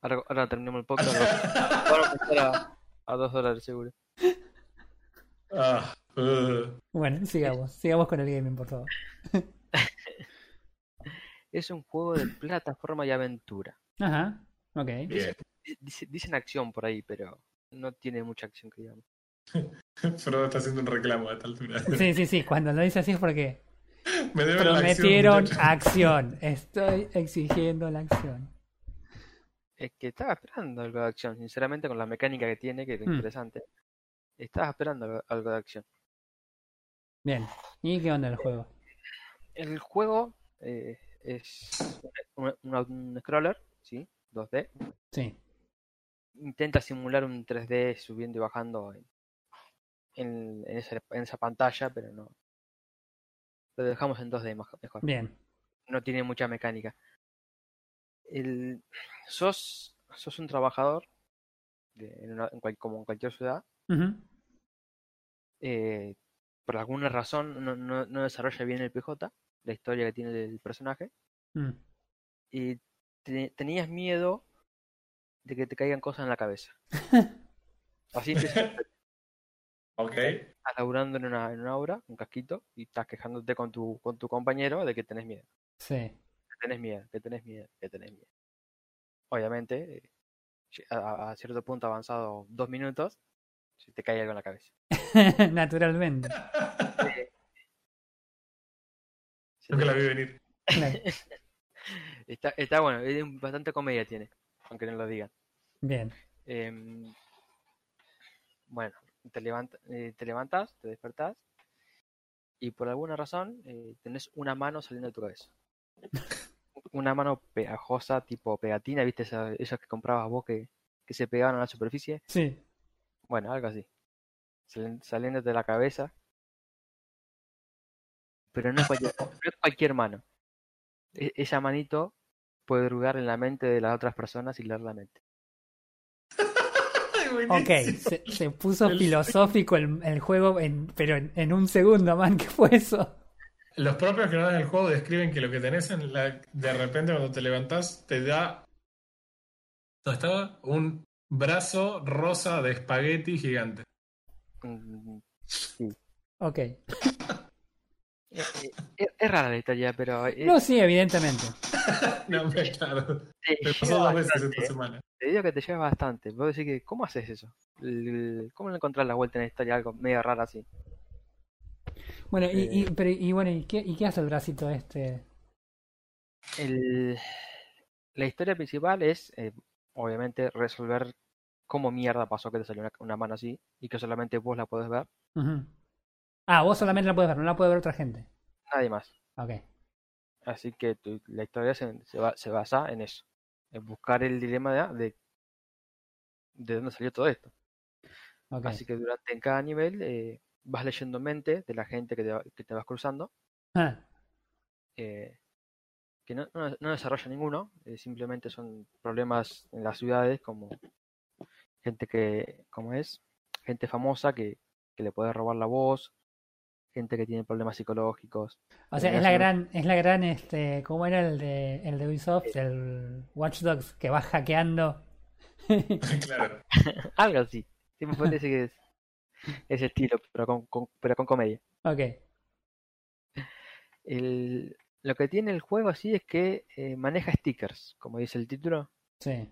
Ahora, ahora terminamos el podcast. Vamos a a, a dos dólares seguro. Ah, uh. Bueno, sigamos. Sigamos con el gaming, por favor. Es un juego de plataforma y aventura. Ajá. Ok. Dice- dicen acción por ahí, pero no tiene mucha acción que digamos. Frodo está haciendo un reclamo a esta altura. Sí, sí, sí. Cuando lo dice así es porque Me deben la acción, prometieron acción. Estoy exigiendo la acción. Es que estaba esperando algo de acción, sinceramente, con la mecánica que tiene, que es Hmm. interesante. Estaba esperando algo, algo de acción. Bien. ¿Y qué onda el juego? El juego eh, es un, un- un scroller, ¿sí? 2D. Sí. Intenta simular un 3D subiendo y bajando en, en, en esa, en esa pantalla, pero no. Lo dejamos en 2D mej- mejor. Bien. No tiene mucha mecánica. El, sos, sos un trabajador, de- en una- en cual- como en cualquier ciudad, Ujú. eh, por alguna razón no, no, no desarrolla bien el PJ, la historia que tiene el personaje, Mm. y te- tenías miedo de que te caigan cosas en la cabeza. Así empieza. Ok. Estás laburando en una, en una obra, un casquito, y estás quejándote con tu, con tu compañero de que tenés miedo, Sí. que tenés miedo, que tenés miedo, que tenés miedo. Obviamente, eh, a, a cierto punto avanzado dos minutos, se te cae algo en la cabeza. Naturalmente. Se Nunca la vi venir. Está, está bueno, es un- bastante comedia tiene, aunque no lo digan. Bien. Em, bueno, te, levanta, eh, te levantas, te despertás y por alguna razón eh, tenés una mano saliendo de tu cabeza. Una mano pegajosa, tipo pegatina, ¿viste? Esa- esas que comprabas vos que, que se pegaban a la superficie. Sí. Bueno, algo así. Saliéndote de la cabeza. Pero no es cualquier, cualquier mano. E- esa manito puede hurgar en la mente de las otras personas y leer la mente. Ok, se, se puso El- filosófico el, el juego, en, pero en, en un segundo, man. ¿Qué fue eso? Los propios creadores del juego describen que lo que tenés en la, de repente cuando te levantás te da ¿dónde estaba? un brazo rosa de espagueti gigante. Mm, Ok. eh, eh, Es, es rara la historia, pero eh, No, sí, evidentemente. No, me, claro, te me pasó lleva dos veces bastante, esta semana. Te digo que te lleva bastante. Vos decís que, ¿cómo haces eso? ¿Cómo le encontrás la vuelta en la historia? Algo medio raro así. Bueno, y, y- pero, y bueno, ¿y qué, ¿y qué hace el bracito este? El, la historia principal es, eh, obviamente, resolver cómo mierda pasó que te salió una, una mano así y que solamente vos la podés ver, Ujú. Ah, vos solamente la puedes ver, no la puede ver otra gente. nadie más. Ok. Así que tu- la historia se, se, ba- se basa en eso, en buscar el dilema de, de de dónde salió todo esto. Ok. Así que durante en cada nivel eh, vas leyendo mente de la gente que te, que te vas cruzando, Ah, eh, que no, no, no desarrolla ninguno, eh, simplemente son problemas en las ciudades como gente que, como es, gente famosa que, que le puede robar la voz, gente que tiene problemas psicológicos. o sea, es la gran, es la gran, este, ¿cómo era el de, el de Ubisoft? El Watch Dogs que va hackeando. claro. Algo así. Sí me parece que es ese estilo, pero con, con- pero con comedia. Ok. El, lo que tiene el juego así es que eh, maneja stickers, como dice el título. Sí.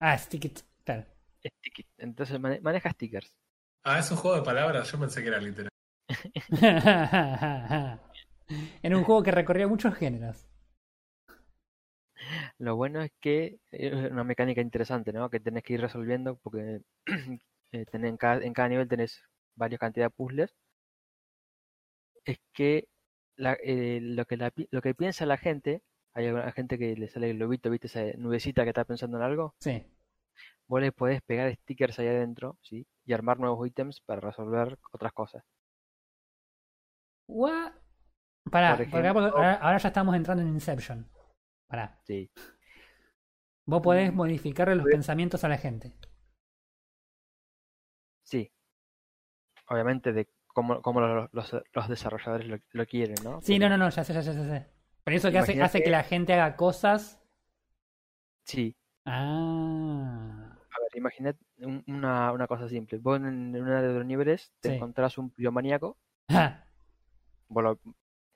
Ah, Stick It. Claro. Entonces mane- maneja stickers. Ah, es un juego de palabras, yo pensé que era literal. en un juego que recorría muchos géneros. Lo bueno es que es una mecánica interesante, ¿no? Que tenés que ir resolviendo porque eh, tenés en, cada, en cada nivel tenés varias cantidades de puzzles. Es que la- eh, lo, que la lo que piensa la gente, hay alguna gente que le sale el globito, ¿viste? Esa nubecita que está pensando en algo. Sí. Vos le podés pegar stickers ahí adentro, ¿sí? Y armar nuevos ítems para resolver otras cosas. What? Pará, Por porque ahora, ahora ya estamos entrando en Inception. Pará. Sí. Vos podés modificarle los pensamientos a la gente. Sí. Obviamente de cómo, cómo los, los, los desarrolladores lo, lo quieren, ¿no? Sí, Pero- no, no, no, ya sé, ya sé, ya sé. Pero eso que hace, que la gente haga cosas. Sí. Ah. A ver, imaginad un- una, una cosa simple. Vos en, en uno de los niveles te Sí. encontrás un piromaníaco, Lo-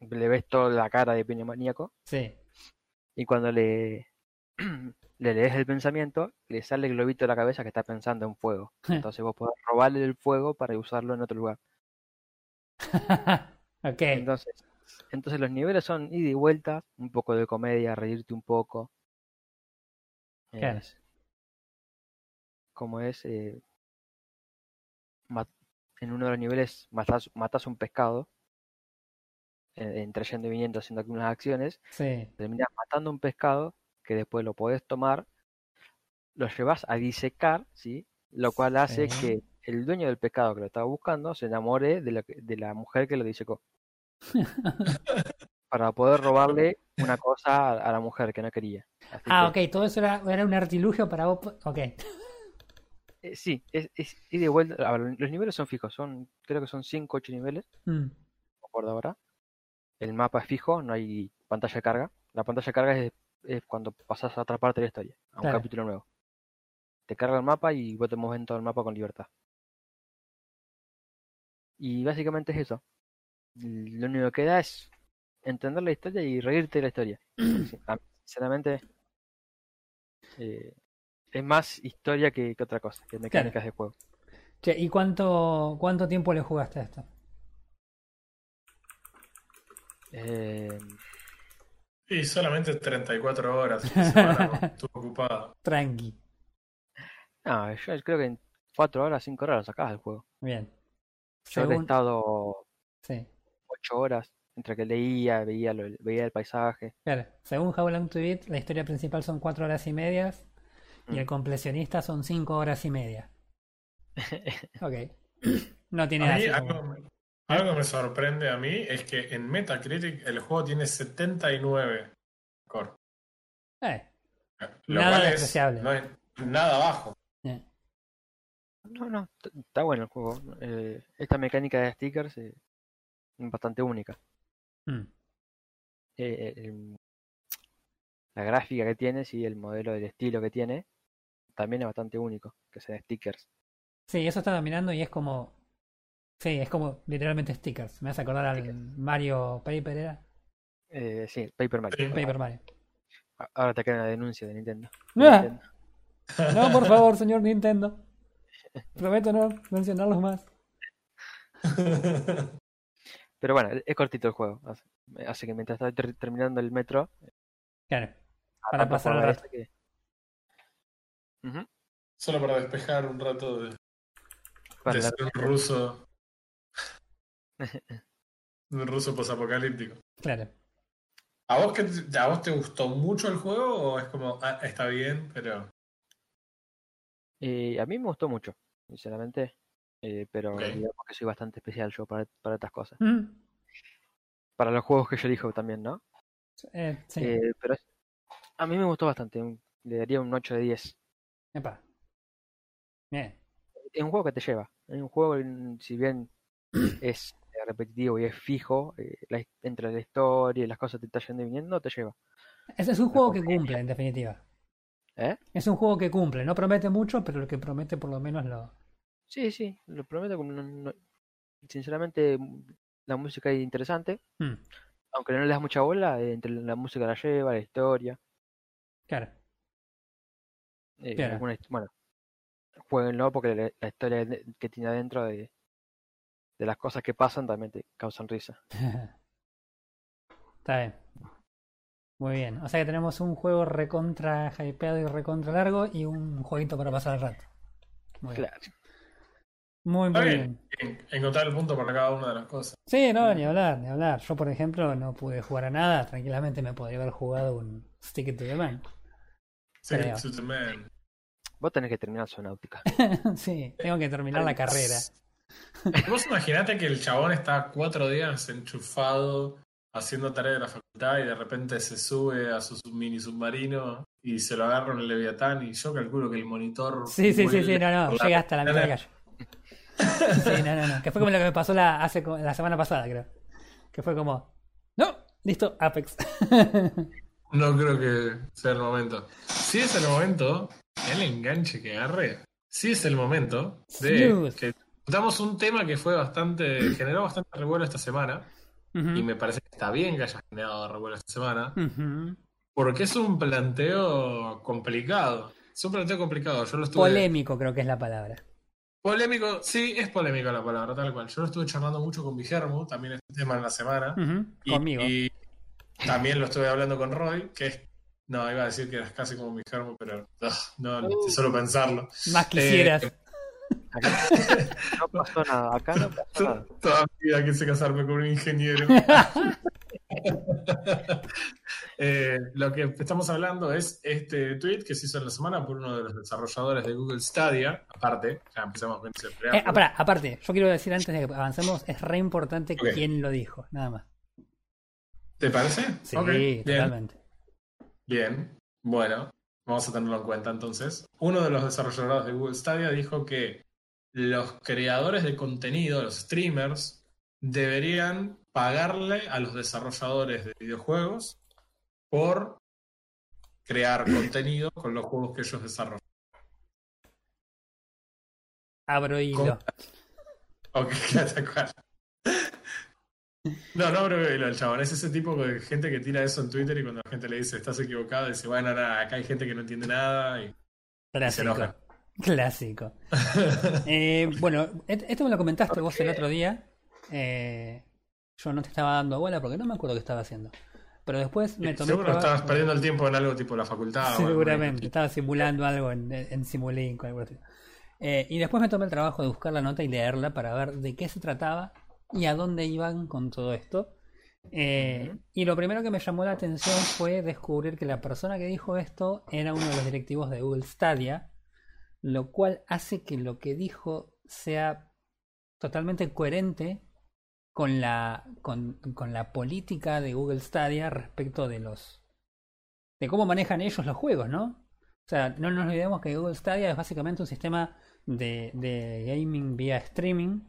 le ves toda la cara de piromaníaco, sí. y cuando le, le lees el pensamiento, le sale el globito de la cabeza que está pensando en fuego. Entonces vos podés robarle el fuego para usarlo en otro lugar. ok. Entonces, entonces los niveles son ida y vuelta, un poco de comedia, reírte un poco. Es- como es, eh, en uno de los niveles matas, matas un pescado, entre yendo y viniendo haciendo algunas acciones, Sí. terminas matando un pescado que después lo podés tomar, lo llevas a disecar, ¿sí? Lo cual hace Sí. que el dueño del pescado que lo estaba buscando se enamore de la, de la mujer que lo disecó. Para poder robarle una cosa a, la mujer que no quería. Así Ah, que, ok, todo eso era, era un artilugio para vos. Ok. eh, sí, es, es y vuelta. A ver, los niveles son fijos, son creo que son 5 8 niveles, Mm, no me acuerdo ahora. El mapa es fijo, no hay pantalla de carga. La pantalla de carga es, es cuando pasas a otra parte de la historia, a un Claro. capítulo nuevo. Te carga el mapa y vos te mueves en todo el mapa con libertad. Y básicamente es eso. Lo único que da es entender la historia y reírte de la historia. Sinceramente, eh, es más historia que, que otra cosa, que mecánicas de juego. Che, ¿y cuánto, cuánto tiempo le jugaste a esto? Eh, Y solamente 34 horas. semana estuve ocupado. Tranqui. no, yo creo que en 4 horas, 5 horas lo sacabas del juego. Bien. Yo he Según- estado Sí. 8 horas entre que leía, veía, lo- veía el paisaje. Claro, según How Long to Beat, la historia principal son cuatro horas y medias y Mm. el completionista son cinco horas y media. Ok. No tiene A mí, así como- algo, que me sorprende a mí es que en Metacritic el juego tiene 79 core. Eh, Lo Nada cual es, no es nada bajo. eh. No, no, está bueno el juego. Eh, esta mecánica de stickers eh, es bastante única. Mm. Eh, el- la gráfica que tiene, sí, el modelo del estilo que tiene, también es bastante único, que sean stickers. Sí, eso estaba mirando y es como. Sí, es como literalmente stickers. Me hace acordar al Mario Paper, ¿era? Eh, sí, Paper Mario. Paper Mario. Ahora te queda una denuncia de Nintendo. Ah. Nintendo. No, por favor, señor Nintendo. Prometo no mencionarlos más. Pero bueno, es cortito el juego. Así, que mientras estás ter- terminando el metro, Claro, para pasar el jugar a rato. este que-. Solo para despejar un rato de, Para de ser un ruso. un ruso posapocalíptico. Claro. ¿A vos, qué te- ¿A vos te gustó mucho el juego o es como, ah, está bien, pero Eh, a mí me gustó mucho, sinceramente. eh, pero digamos que soy bastante especial yo para, para estas cosas. Mm, Para los juegos que yo elijo también, ¿no? eh, sí. Eh, pero es- a mí me gustó bastante. Le daría un 8 de 10. Epa. Bien. Es un juego que te lleva. Es un juego, si bien es repetitivo y es fijo, eh, la entre la historia y las cosas que te están viniendo, te lleva. Ese es un juego que cumple, en definitiva. ¿Eh? Es un juego que cumple. No promete mucho, pero lo que promete por lo menos lo. Sí, sí, lo prometo. que no- no- sinceramente, la música es interesante. Mm, Aunque no le das mucha bola, eh, entre la música la lleva, la historia. claro. eh, alguna bueno, jueguenlo porque la, la historia que tiene adentro de, de las cosas que pasan también te causan risa. Está bien. Muy bien. O sea que tenemos un juego recontra hypeado y recontra largo y un jueguito para pasar el rato. Muy bien. Claro. Muy, Está muy bien. bien. En- Encontrar el punto para cada una de las cosas. Sí, no, ni hablar, ni hablar. Yo, por ejemplo, no pude jugar a nada. Tranquilamente me podría haber jugado un Stick It to the Man. Sí, Creo. Superman. Vos tenés que terminar su náutica. sí, tengo que terminar la carrera. Vos imaginate que el chabón está cuatro días enchufado haciendo tarea de la facultad y de repente se sube a su mini submarino y se lo agarra en el Leviatán y yo calculo que el monitor... Sí, sí, sí, sí, no, no, la llega hasta la mitad de la calle. Sí, no, no, no. Que fue como lo que me pasó la, hace, la semana pasada, creo. Que fue como, no, listo, Apex. No creo que sea el momento. Si es el momento, el enganche que agarré, si es el momento de Snooze. que damos un tema que fue bastante, generó bastante revuelo esta semana y me parece que está bien que haya generado revuelo esta semana porque es un planteo complicado. Es un planteo complicado. Yo lo estuve Polémico creo que es la palabra. Polémico, sí, es polémico la palabra, tal cual. Yo lo estuve charlando mucho con Guillermo, también este tema en la semana. Y- Conmigo. Y, también lo estuve hablando con Roy, que es. No, iba a decir que eras casi como Guillermo, pero ugh, no, no, solo pensarlo. Más quisieras. Eh, Acá no pasó nada. Acá no pasó nada. Toda mi vida quise casarme con un ingeniero. Eh, lo que estamos hablando es este tweet que se hizo en la semana por uno de los desarrolladores de Google Stadia. Aparte, ya empezamos con ese Eh, aparte, yo quiero decir antes de que avancemos, es re importante Ok. quién lo dijo, nada más. ¿Te parece? Sí, bien. totalmente. Bien, bueno, vamos a tenerlo en cuenta entonces. Uno de los desarrolladores de Google Stadia dijo que los creadores de contenido, los streamers, deberían pagarle a los desarrolladores de videojuegos por crear contenido con los juegos que ellos desarrollan. Abro hilo. Ok, claro. No, no, pero el chabón es ese tipo de gente que tira eso en Twitter y cuando la gente le dice estás equivocado, dice, bueno, nada, acá hay gente que no entiende nada y se Clásico. enoja. Clásico. Eh, bueno, esto me lo comentaste vos el otro día. Eh, yo no te estaba dando bola porque no me acuerdo qué estaba haciendo. Pero después me tomé. Seguro estabas perdiendo el tiempo en algo tipo la facultad. o algo Seguramente, estaba simulando algo en, en Simulink o algo así. Eh, y después me tomé el trabajo de buscar la nota y leerla para ver de qué se trataba y a dónde iban con todo esto. Eh. Y lo primero que me llamó la atención fue descubrir que la persona que dijo esto era uno de los directivos de Google Stadia, lo cual hace que lo que dijo sea totalmente coherente con la, con, con la política de Google Stadia respecto de los de cómo manejan ellos los juegos, ¿no? O sea, no nos olvidemos que Google Stadia es básicamente un sistema de, de gaming vía streaming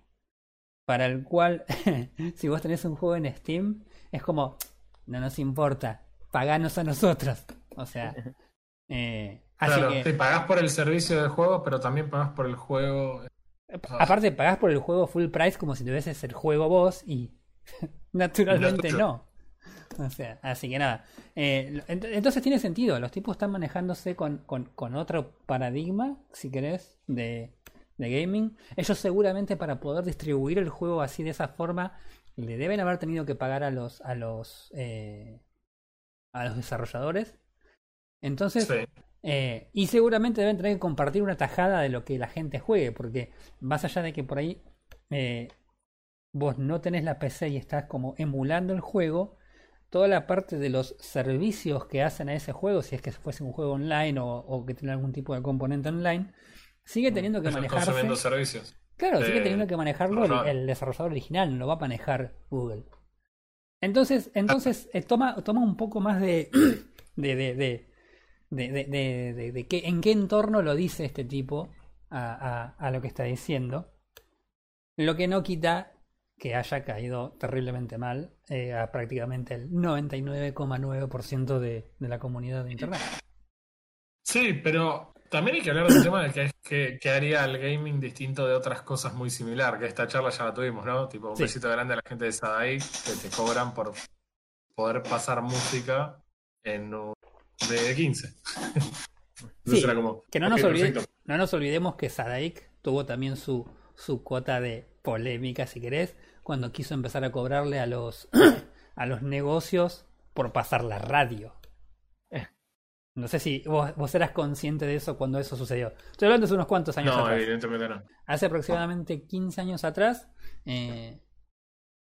para el cual si vos tenés un juego en Steam es como no nos importa, paganos a nosotros. O sea, eh, así Claro, que te pagás por el servicio del juego, pero también pagás por el juego. aparte pagás por el juego full price como si tuvieses el juego vos y naturalmente no. O sea, así que nada. Eh, ent- entonces tiene sentido. Los tipos están manejándose con, con, con otro paradigma, si querés, de, de gaming. Ellos seguramente para poder distribuir el juego así de esa forma le deben haber tenido que pagar a los a los eh, a los desarrolladores. Entonces, Sí. eh, y seguramente deben tener que compartir una tajada de lo que la gente juegue, porque más allá de que por ahí eh, vos no tenés la PC y estás como emulando el juego, toda la parte de los servicios que hacen a ese juego, si es que fuese un juego online o, o que tiene algún tipo de componente online, sigue teniendo que manejarse. servicios. Claro, sigue teniendo que manejarlo el, desarrollador original, no lo va a manejar Google. Entonces, entonces eh, toma, toma un poco más de, de, de, de, de, de, en qué entorno lo dice este tipo a, a, a lo que está diciendo. Lo que no quita que haya caído terriblemente mal eh, a prácticamente el 99,9% de, de la comunidad de Internet. Sí, pero también hay que hablar del tema de que, que, haría el gaming distinto de otras cosas muy similar, que esta charla ya la tuvimos, ¿no? Tipo, un besito grande a la gente de Sadai que te cobran por poder pasar música en un de 15. sí, que no nos, no nos olvidemos que Sadaik tuvo también su, su cuota de polémica, si querés, cuando quiso empezar a cobrarle a los, a los negocios por pasar la radio. No sé si vos, eras consciente de eso cuando eso sucedió. Estoy hablando de unos cuantos años no, atrás. evidentemente no. Hace aproximadamente 15 años atrás, eh,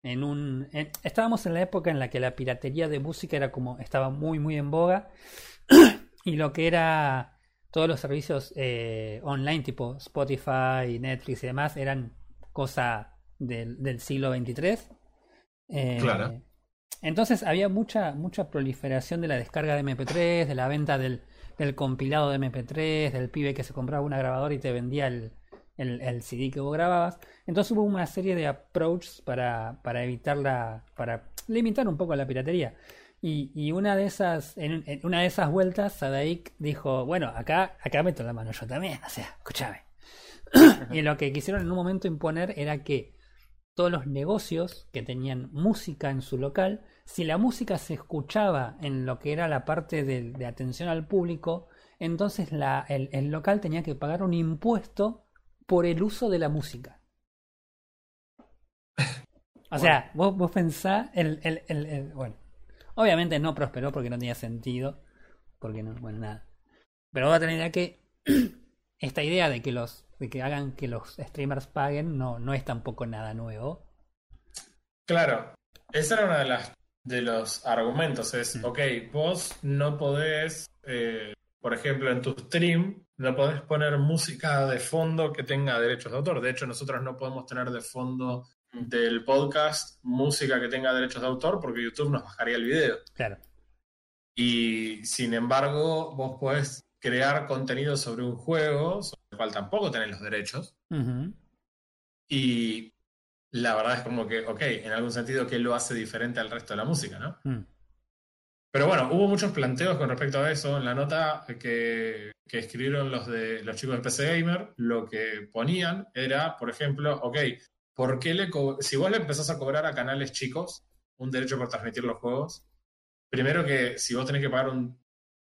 en un, estábamos en la época en la que la piratería de música era como estaba muy muy en boga y lo que era todos los servicios eh, online tipo Spotify, Netflix y demás eran cosa del, del siglo 23. Eh, claro. Entonces había mucha, mucha proliferación de la descarga de MP3, de la venta del, del compilado de MP3, del pibe que se compraba una grabadora y te vendía el, el, el, CD que vos grababas. Entonces hubo una serie de approaches para, para evitar la, para limitar un poco la piratería. Y, y una de esas, en, una de esas vueltas, Sadaik dijo, bueno, acá, acá meto la mano yo también, o sea, escúchame. y lo que quisieron en un momento imponer era que todos los negocios que tenían música en su local, si la música se escuchaba en lo que era la parte de, atención al público, entonces la, el, local tenía que pagar un impuesto por el uso de la música. O sea, vos, vos pensás, el, el, el, bueno, obviamente no prosperó porque no tenía sentido, porque no, bueno, nada. Pero vos a tener idea que esta idea de que los de que hagan que los streamers paguen no, no es tampoco nada nuevo. Claro, esa era una de las de los argumentos, es, ok, vos no podés, eh, por ejemplo, en tu stream, no podés poner música de fondo que tenga derechos de autor. De hecho, nosotros no podemos tener de fondo del podcast música que tenga derechos de autor porque YouTube nos bajaría el video. Claro. Y sin embargo, vos podés crear contenido sobre un juego, sobre el cual tampoco tenés los derechos. Y la verdad es como que, ok, en algún sentido, ¿qué lo hace diferente al resto de la música, no? Mm. Pero bueno, hubo muchos planteos con respecto a eso. En la nota que, que, escribieron los, de, los chicos de PC Gamer, lo que ponían era, por ejemplo, ok, ¿por qué le si vos le empezás a cobrar a canales chicos un derecho por transmitir los juegos, primero que si vos tenés que pagar un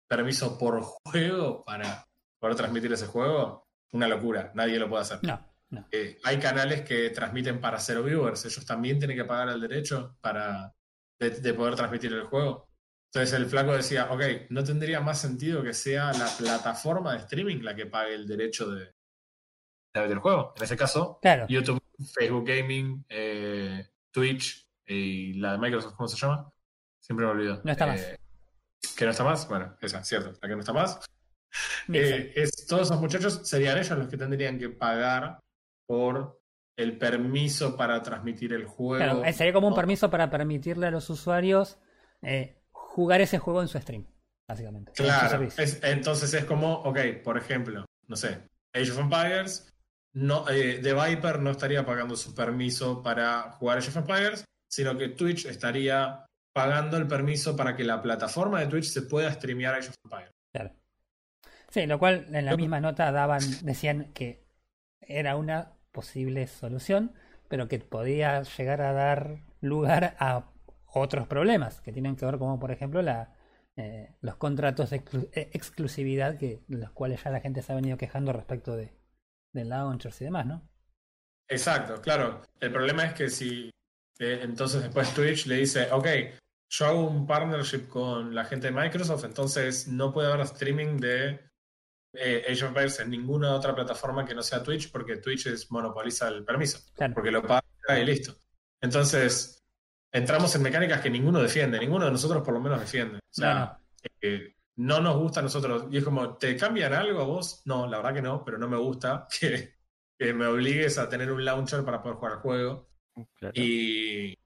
permiso por juego para poder transmitir ese juego, una locura, nadie lo puede hacer. No, no. Eh, hay canales que transmiten para cero viewers, ellos también tienen que pagar el derecho para de, poder transmitir el juego. Entonces el flaco decía, ok, ¿no tendría más sentido que sea la plataforma de streaming la que pague el derecho de, de el juego? En ese caso, YouTube, Facebook Gaming, eh, Twitch y la de Microsoft, ¿cómo se llama? Siempre me olvido. No está más. Eh, ¿Que no está más? Bueno, esa, cierto, la que no está más. Eh, es, todos esos muchachos serían ellos los que tendrían que pagar por el permiso para transmitir el juego. Claro, sería como un permiso para permitirle a los usuarios eh, jugar ese juego en su stream, básicamente. Claro, entonces es como, ok, por ejemplo, no sé, Age of Empires, no, eh, The Viper no estaría pagando su permiso para jugar Age of Empires, sino que Twitch estaría pagando el permiso para que la plataforma de Twitch se pueda streamear a ellos Claro. Sí, lo cual en la misma nota daban, decían que era una posible solución, pero que podía llegar a dar lugar a otros problemas que tienen que ver como por ejemplo la, eh, los contratos de eh, exclusividad que los cuales ya la gente se ha venido quejando respecto de, de launchers y demás, ¿no? Exacto, claro. El problema es que si entonces después Twitch le dice, ok, yo hago un partnership con la gente de Microsoft, entonces no puede haber streaming de eh, Age of Empires en ninguna otra plataforma que no sea Twitch, porque Twitch es, monopoliza el permiso, porque lo paga y listo. Entonces, entramos en mecánicas que ninguno defiende, ninguno de nosotros por lo menos defiende. O sea, eh, no nos gusta a nosotros. Y es como, ¿te cambian algo a vos? No, la verdad que no, pero no me gusta que, que me obligues a tener un launcher para poder jugar el juego. Claro. Y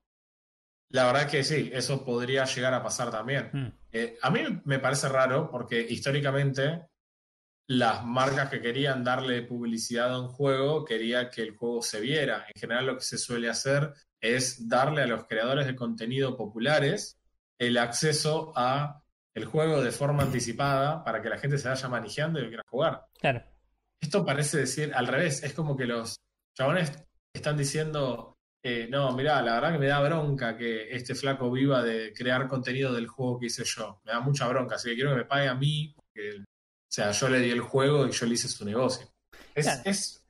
la verdad que sí, eso podría llegar a pasar también. Mm. Eh, a mí me parece raro porque históricamente las marcas que querían darle publicidad a un juego quería que el juego se viera. En general lo que se suele hacer es darle a los creadores de contenido populares el acceso a el juego de forma anticipada para que la gente se vaya manejando y lo quiera jugar. Claro. Esto parece decir al revés, es como que los chabones están diciendo, eh, no, mirá, la verdad que me da bronca que este flaco viva de crear contenido del juego que hice yo. Me da mucha bronca, así que quiero que me pague a mí, porque, sea, yo le di el juego y yo le hice su negocio. Es, Claro. es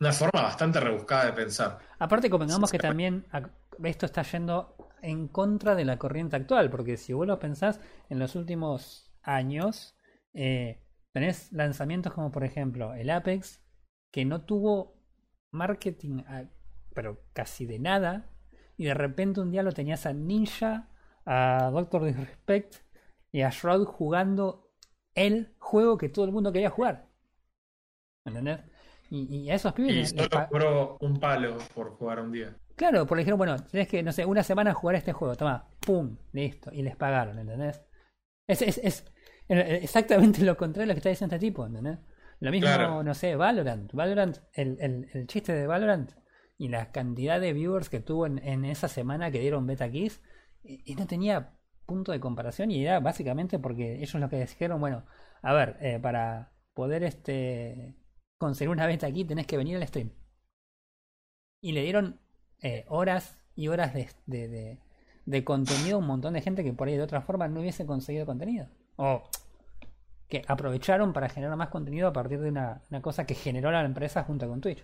una forma bastante rebuscada de pensar. Aparte, convengamos Sí, que también esto está yendo en contra de la corriente actual, porque si vos lo pensás, en los últimos años eh, tenés lanzamientos como por ejemplo el Apex, que no tuvo marketing, a- pero casi de nada, y de repente un día lo tenías a Ninja, a Doctor Disrespect y a Shroud jugando el juego que todo el mundo quería jugar. ¿Entendés? Y, y a esos pibes Y les- les solo pa- cobró un palo por jugar un día. Claro, porque dijeron, bueno, tenés que, no sé, una semana jugar este juego, toma, pum, listo, y les pagaron, ¿entendés? Es, es, es exactamente lo contrario de lo que está diciendo este tipo, ¿entendés? Lo mismo, Claro. no sé, Valorant. Valorant, el, el, el chiste de Valorant y la cantidad de viewers que tuvo en, en esa semana que dieron Beta Kiss, y, y no tenía punto de comparación y era básicamente porque ellos lo que dijeron, bueno, a ver, eh, para poder este conseguir una beta aquí tenés que venir al stream. Y le dieron eh, horas y horas de, de, de- de contenido a un montón de gente que por ahí de otra forma no hubiese conseguido contenido. O que aprovecharon para generar más contenido a partir de una, una cosa que generó la empresa junto con Twitch.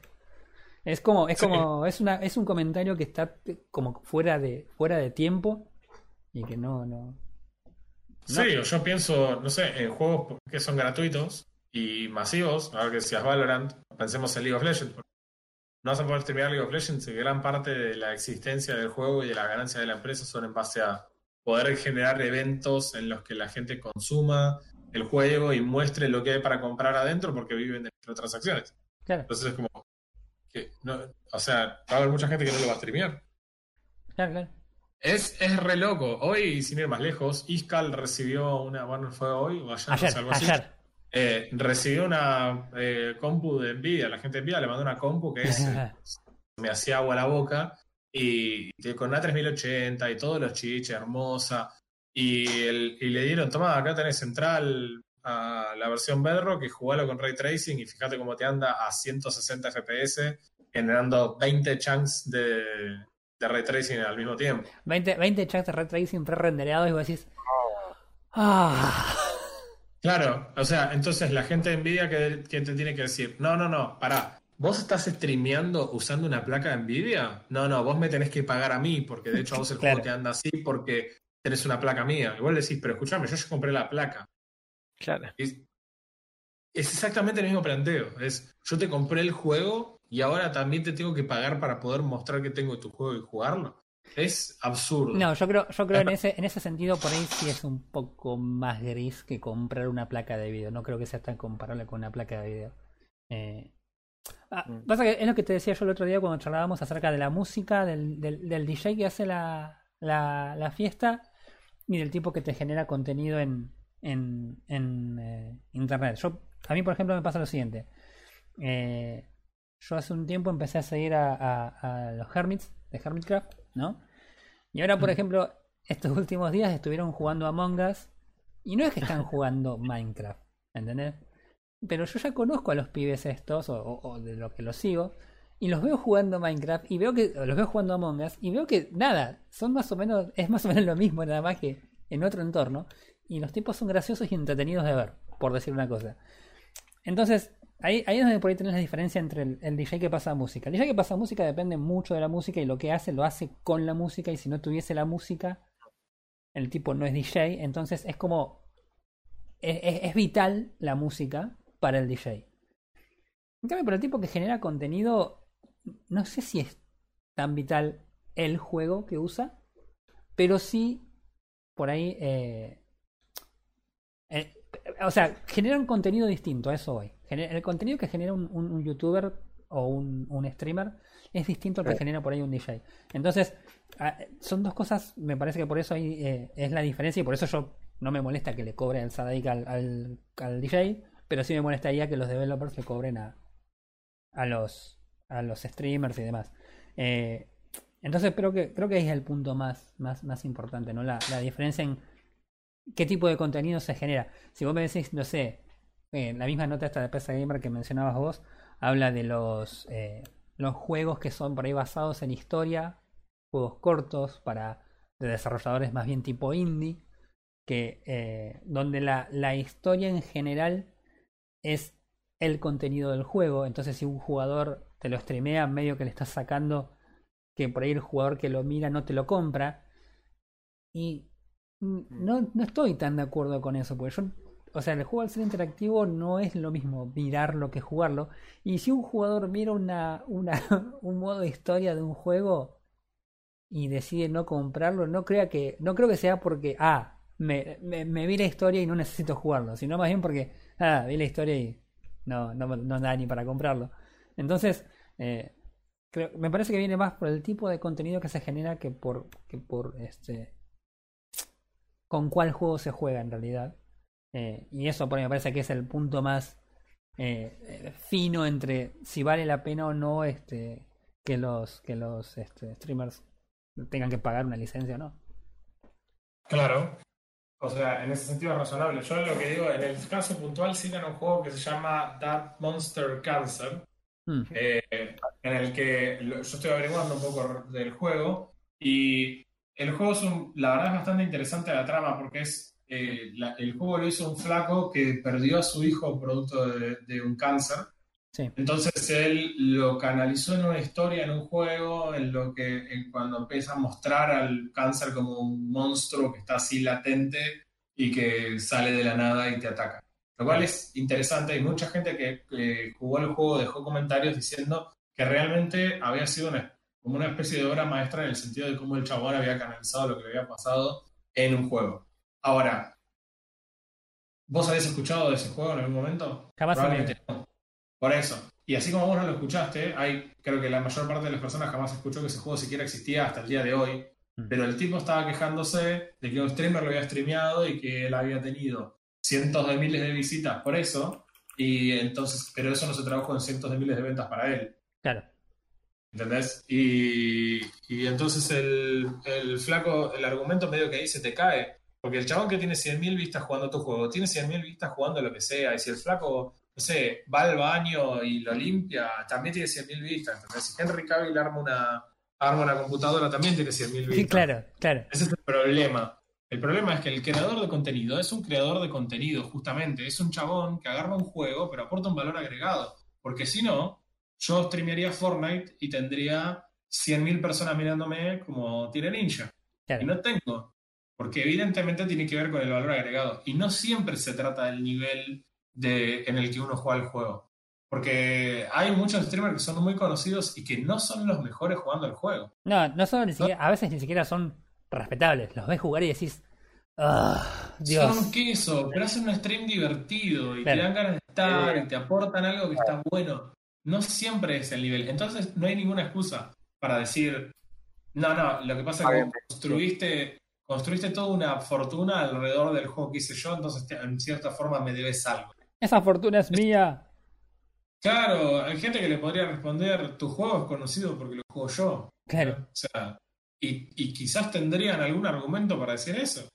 Es como, es Sí. como, es una, es un comentario que está eh, como fuera de, fuera de tiempo y que no, no. Sí, o yo pienso, no sé, en juegos que son gratuitos y masivos, ahora que decías Valorant, pensemos en League of Legends. No vas a poder terminar League of Legends y gran parte de la existencia del juego y de la ganancia de la empresa son en base a poder generar eventos en los que la gente consuma el juego y muestre lo que hay para comprar adentro porque viven de microtransacciones. Claro, Entonces es como que, no, o sea, va a haber mucha gente que no lo va a streamear. claro, claro. Es, es re loco. Hoy, sin ir más lejos, Iskal recibió una, bueno, fue hoy o ayer, no Ayer, sé, algo así. Eh, recibió una eh, compu de Nvidia. La gente de Nvidia le mandó una compu que es, eh, me hacía agua a la boca. Y, y con una 3080 y todos los chiches, hermosa. Y, el- y le dieron, toma, acá tenés central a la versión Bedrock y jugalo con Ray Tracing y fíjate cómo te anda a 160 FPS generando 20 chunks de, de Ray Tracing al mismo tiempo. 20, 20 chats de ray tracing pre-rendereados y vos decís. Ah. Claro, o sea, entonces la gente de Nvidia que, que te tiene que decir, no, no, no, pará, ¿vos estás streameando usando una placa de Nvidia? No, no, vos me tenés que pagar a mí, porque de hecho a vos el Claro. juego te anda así porque tenés una placa mía. Igual decís, pero escúchame, yo ya compré la placa. Claro. Es, es exactamente el mismo planteo. Es, yo te compré el juego y ahora también te tengo que pagar para poder mostrar que tengo tu juego y jugarlo. Es absurdo. No, yo creo, yo creo en ese, en ese sentido por ahí sí es un poco más gris que comprar una placa de video. No creo que sea tan comparable con una placa de video. Eh, ah, Mm. pasa que es lo que te decía yo el otro día cuando charlábamos acerca de la música, del, del, del DJ que hace la, la, la fiesta y del tipo que te genera contenido en, en, en eh, internet. Yo, a mí, por ejemplo, me pasa lo siguiente. Eh, yo hace un tiempo empecé a seguir a, a- a los Hermits de Hermitcraft, ¿no? Y ahora, por Mm. ejemplo, estos últimos días estuvieron jugando Among Us y no es que están jugando Minecraft, ¿entendés? Pero yo ya conozco a los pibes estos, o, o- o de lo que los sigo, y los veo jugando Minecraft y veo que los veo jugando Among Us y veo que nada, son más o menos, es más o menos lo mismo, nada más que en otro entorno, y los tipos son graciosos y entretenidos de ver, por decir una cosa. Entonces, ahí, es donde por ahí tenés la diferencia entre el, DJ que pasa música. El DJ que pasa música depende mucho de la música y lo que hace lo hace con la música y si no tuviese la música, el tipo no es DJ, entonces es como... Es vital la música para el DJ. En cambio, para el tipo que genera contenido, no sé si es tan vital el juego que usa, pero sí por ahí eh, Eh, o sea, generan contenido distinto, a eso voy. El contenido que genera un, youtuber o un, streamer es distinto al que genera por ahí un DJ. Entonces, son dos cosas, me parece que por eso ahí eh, es la diferencia y por eso yo no me molesta que le cobre el Sadaik al, al, DJ, pero sí me molestaría que los developers le cobren a, a los a los streamers y demás. Eh, entonces creo que creo que ahí es el punto más, más, más importante, ¿no? La, la diferencia en qué tipo de contenido se genera. Si vos me decís, no sé, eh, la misma nota esta de PC Gamer que mencionabas vos, habla de los, eh, los juegos que son por ahí basados en historia, juegos cortos para de desarrolladores más bien tipo indie, que eh, donde la, la historia en general es el contenido del juego. Entonces, si un jugador te lo streamea, medio que le estás sacando que por ahí el jugador que lo mira no te lo compra. Y no, no estoy tan de acuerdo con eso, porque yo, o sea, el juego al ser interactivo no es lo mismo mirarlo que jugarlo. Y si un jugador mira una, una, un modo de historia de un juego y decide no comprarlo, no crea que, no creo que sea porque, ah, me, me, vi la historia y no necesito jugarlo, sino más bien porque, ah, vi la historia y no, no, no da ni para comprarlo. Entonces, eh, creo, me parece que viene más por el tipo de contenido que se genera que por, que por este con cuál juego se juega en realidad. Eh, y eso por me parece que es el punto más eh, eh, fino entre si vale la pena o no este, que los, que los este, streamers tengan que pagar una licencia o no. Claro. O sea, en ese sentido es razonable. Yo lo que digo, en el caso puntual citan un juego que se llama That Monster Cancer, mm. en el que yo estoy averiguando un poco del juego y el juego es la verdad es bastante interesante la trama porque es eh, el juego lo hizo un flaco que perdió a su hijo producto de, un cáncer. Entonces él lo canalizó en una historia, en un juego, en lo que cuando empieza a mostrar al cáncer como un monstruo que está así latente y que sale de la nada y te ataca. Lo cual es interesante. Hay mucha gente que, que jugó el juego dejó comentarios diciendo que realmente había sido una como una especie de obra maestra en el sentido de cómo el chabón había canalizado lo que le había pasado en un juego. Ahora, ¿vos habéis escuchado de ese juego en algún momento? Probablemente no. Por eso. Y así como vos no lo escuchaste, hay, creo que la mayor parte de las personas jamás escuchó que ese juego siquiera existía hasta el día de hoy. Mm. Pero el tipo estaba quejándose de que un streamer lo había streameado y que él había tenido cientos de miles de visitas por eso. Y entonces, pero eso no se tradujo en cientos de miles de ventas para él. Claro. ¿Entendés? Y, y entonces el, el, flaco, el argumento medio que ahí se te cae. Porque el chabón que tiene 100.000 vistas jugando tu juego, tiene 100.000 vistas jugando lo que sea. Y si el flaco, no sé, va al baño y lo limpia, también tiene 100.000 vistas. Entonces, si Henry Cavill arma una, arma una computadora, también tiene 100.000 vistas. Sí, claro, claro. Ese es el problema. El problema es que el creador de contenido es un creador de contenido, justamente. Es un chabón que agarra un juego, pero aporta un valor agregado. Porque si no, yo streamearía Fortnite y tendría 100.000 personas mirándome como Tire Ninja. Y no tengo. Porque evidentemente tiene que ver con el valor agregado. Y no siempre se trata del nivel de, en el que uno juega el juego. Porque hay muchos streamers que son muy conocidos y que no son los mejores jugando el juego. No, no son ni siquiera, a veces ni siquiera son respetables. Los ves jugar y decís, ah, Dios. Son queso, pero hacen un stream divertido y te dan ganas de estar y te aportan algo que está bueno no siempre es el nivel. Entonces no hay ninguna excusa para decir, no, no, lo que pasa es que construiste, construiste toda una fortuna alrededor del juego que hice yo, entonces en cierta forma me debes algo. Esa fortuna es mía. Claro, hay gente que le podría responder, tu juego es conocido porque lo juego yo. Claro. O sea, y, y quizás tendrían algún argumento para decir eso.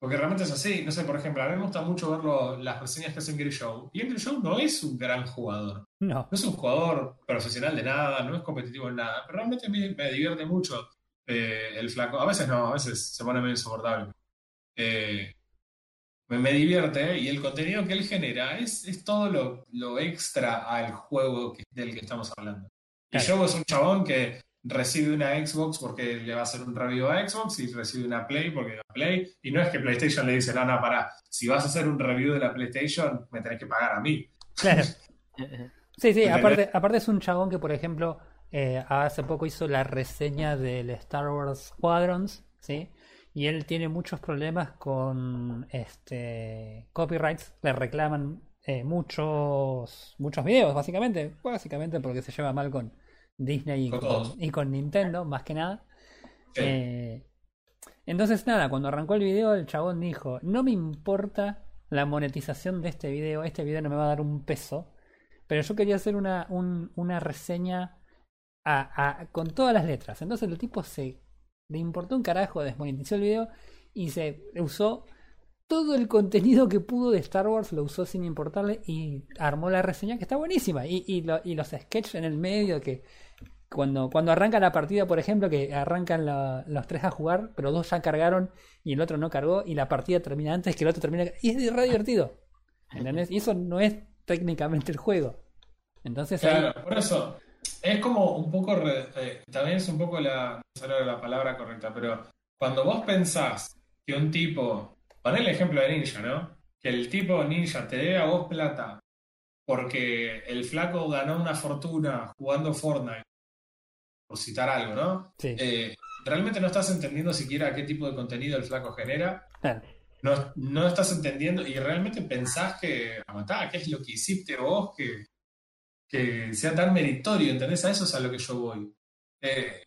Porque realmente es así. No sé, por ejemplo, a mí me gusta mucho ver las reseñas que hace Ingrid Show. Y Ingrid Show no es un gran jugador. No. No es un jugador profesional de nada, no es competitivo en nada. Pero realmente me, me divierte mucho eh, el flaco. A veces no, a veces se pone medio insoportable. Eh, me, divierte y el contenido que él genera es, es todo lo, lo extra al juego del que estamos hablando. Y Show es un chabón que recibe una Xbox porque le va a hacer un review a Xbox y recibe una Play porque va a Play. Y no es que PlayStation le dice, no, no, para, si vas a hacer un review de la PlayStation, me tenés que pagar a mí. Claro. Sí, sí, aparte, aparte es un chabón que, por ejemplo, eh, hace poco hizo la reseña del Star Wars Squadrons, ¿sí? y él tiene muchos problemas con este copyrights, le reclaman eh, muchos muchos videos básicamente, básicamente porque se lleva mal con Disney y Con con, todos. y con Nintendo más que nada. Sí. Eh, entonces nada, cuando arrancó el video el chabón dijo, no me importa la monetización de este video, este video no me va a dar un peso, pero yo quería hacer una, un- una reseña a- a- con todas las letras. Entonces el tipo se le importó un carajo, desmonetizó el video y se usó todo el contenido que pudo de Star Wars, lo usó sin importarle y armó la reseña que está buenísima. Y, y, lo- y los sketches en el medio que cuando, cuando arranca la partida, por ejemplo, que arrancan los tres a jugar, pero dos ya cargaron y el otro no cargó y la partida termina antes que el otro termina. Y es re divertido. ¿Entendés? Y eso no es técnicamente el juego. Entonces Claro, por eso es como un poco, re- eh, también es un poco la, no sé la palabra correcta, pero cuando vos pensás que un tipo, pon el ejemplo de Ninja, ¿no? Que el tipo Ninja te dé a vos plata porque el flaco ganó una fortuna jugando Fortnite, por citar algo, ¿no? sí, Eh, realmente no estás entendiendo siquiera qué tipo de contenido el flaco genera, claro. no, no estás entendiendo y realmente pensás que, ¿qué es lo que hiciste vos que, que sea tan meritorio? ¿Entendés? A eso es a lo que yo voy. Eh,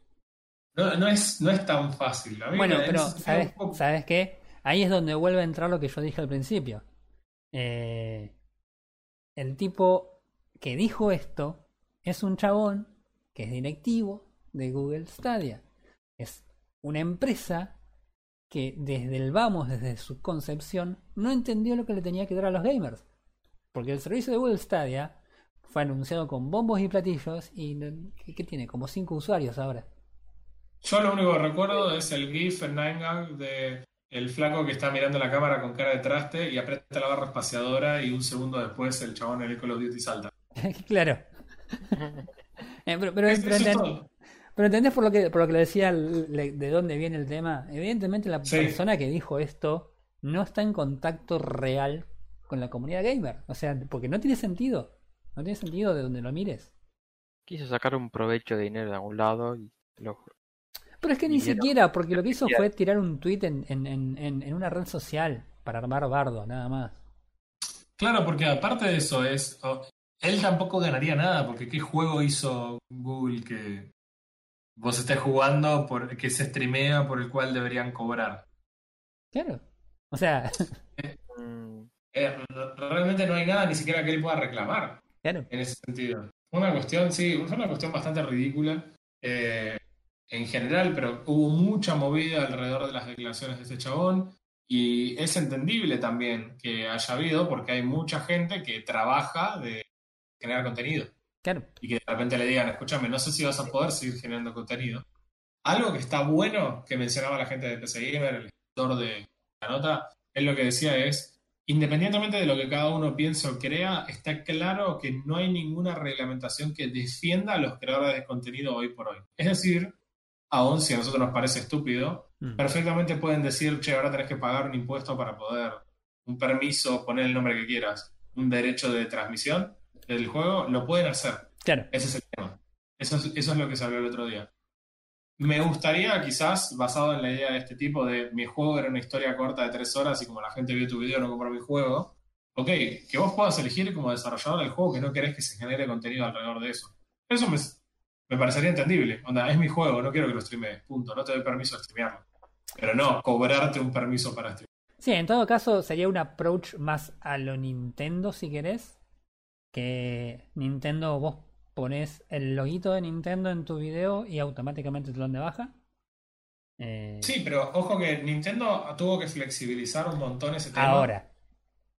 no, no, es, no es tan fácil. A mí Bueno, me- pero ¿sabes, poco- ¿sabes qué? Ahí es donde vuelve a entrar lo que yo dije al principio. Eh, el tipo que dijo esto es un chabón que es directivo de Google Stadia. Es una empresa que desde el vamos, desde su concepción, no entendió lo que le tenía que dar a los gamers. Porque el servicio de Google Stadia fue anunciado con bombos y platillos y ¿qué, qué tiene? Como 5 usuarios ahora. Yo lo único que recuerdo es el GIF en 9gag de el flaco que está mirando la cámara con cara de traste y aprieta la barra espaciadora y un segundo después el chabón en el Call of Duty salta. claro. Eh, pero, pero- Es- pero pero entendés por lo que por lo que le decía le- de dónde viene el tema. Evidentemente la Sí. persona que dijo esto no está en contacto real con la comunidad gamer. O sea, porque no tiene sentido. No tiene sentido de donde lo mires. Quiso sacar un provecho de dinero de algún lado y lo... Pero es que ni Dinero. siquiera, porque lo que hizo fue tirar un tweet en, en, en, una red social para armar bardo, nada más. Claro, porque aparte de eso es, oh, él tampoco ganaría nada, porque ¿qué juego hizo Google que vos estés jugando, por, que se streamea por el cual deberían cobrar? Claro. O sea, Mm, Eh, realmente no hay nada ni siquiera que él pueda reclamar claro. en ese sentido. Una cuestión, sí, fue una cuestión bastante ridícula eh, en general, pero hubo mucha movida alrededor de las declaraciones de este chabón y es entendible también que haya habido porque hay mucha gente que trabaja de generar contenido. Claro. y que de repente le digan, escúchame, no sé si vas a poder seguir generando contenido. Algo que está bueno que mencionaba la gente de PC Gamer, el escritor de la nota, es lo que decía es, independientemente de lo que cada uno piense o crea, está claro que no hay ninguna reglamentación que defienda a los creadores de contenido hoy por hoy. Es decir, aun si a nosotros nos parece estúpido, Mm. perfectamente pueden decir, che, ahora tenés que pagar un impuesto para poder, un permiso, poner el nombre que quieras, un derecho de transmisión del juego, lo pueden hacer. Claro. Ese es el tema. Eso es, eso es lo que habló el otro día. Me gustaría, quizás, basado en la idea de este tipo de mi juego era una historia corta de tres horas y como la gente vio tu video no compró mi juego, ok, que vos puedas elegir como desarrollador del juego que no querés que se genere contenido alrededor de eso. Eso me, me parecería entendible. Onda, es mi juego, no quiero que lo streamees, punto. No te doy permiso de streamearlo. Pero no, cobrarte un permiso para streamear. Sí, en todo caso sería un approach más a lo Nintendo, si querés. Que Nintendo, vos pones el loguito de Nintendo en tu video y automáticamente te lo dan de baja. Eh, Sí, pero ojo que Nintendo tuvo que flexibilizar un montón ese tema. ahora.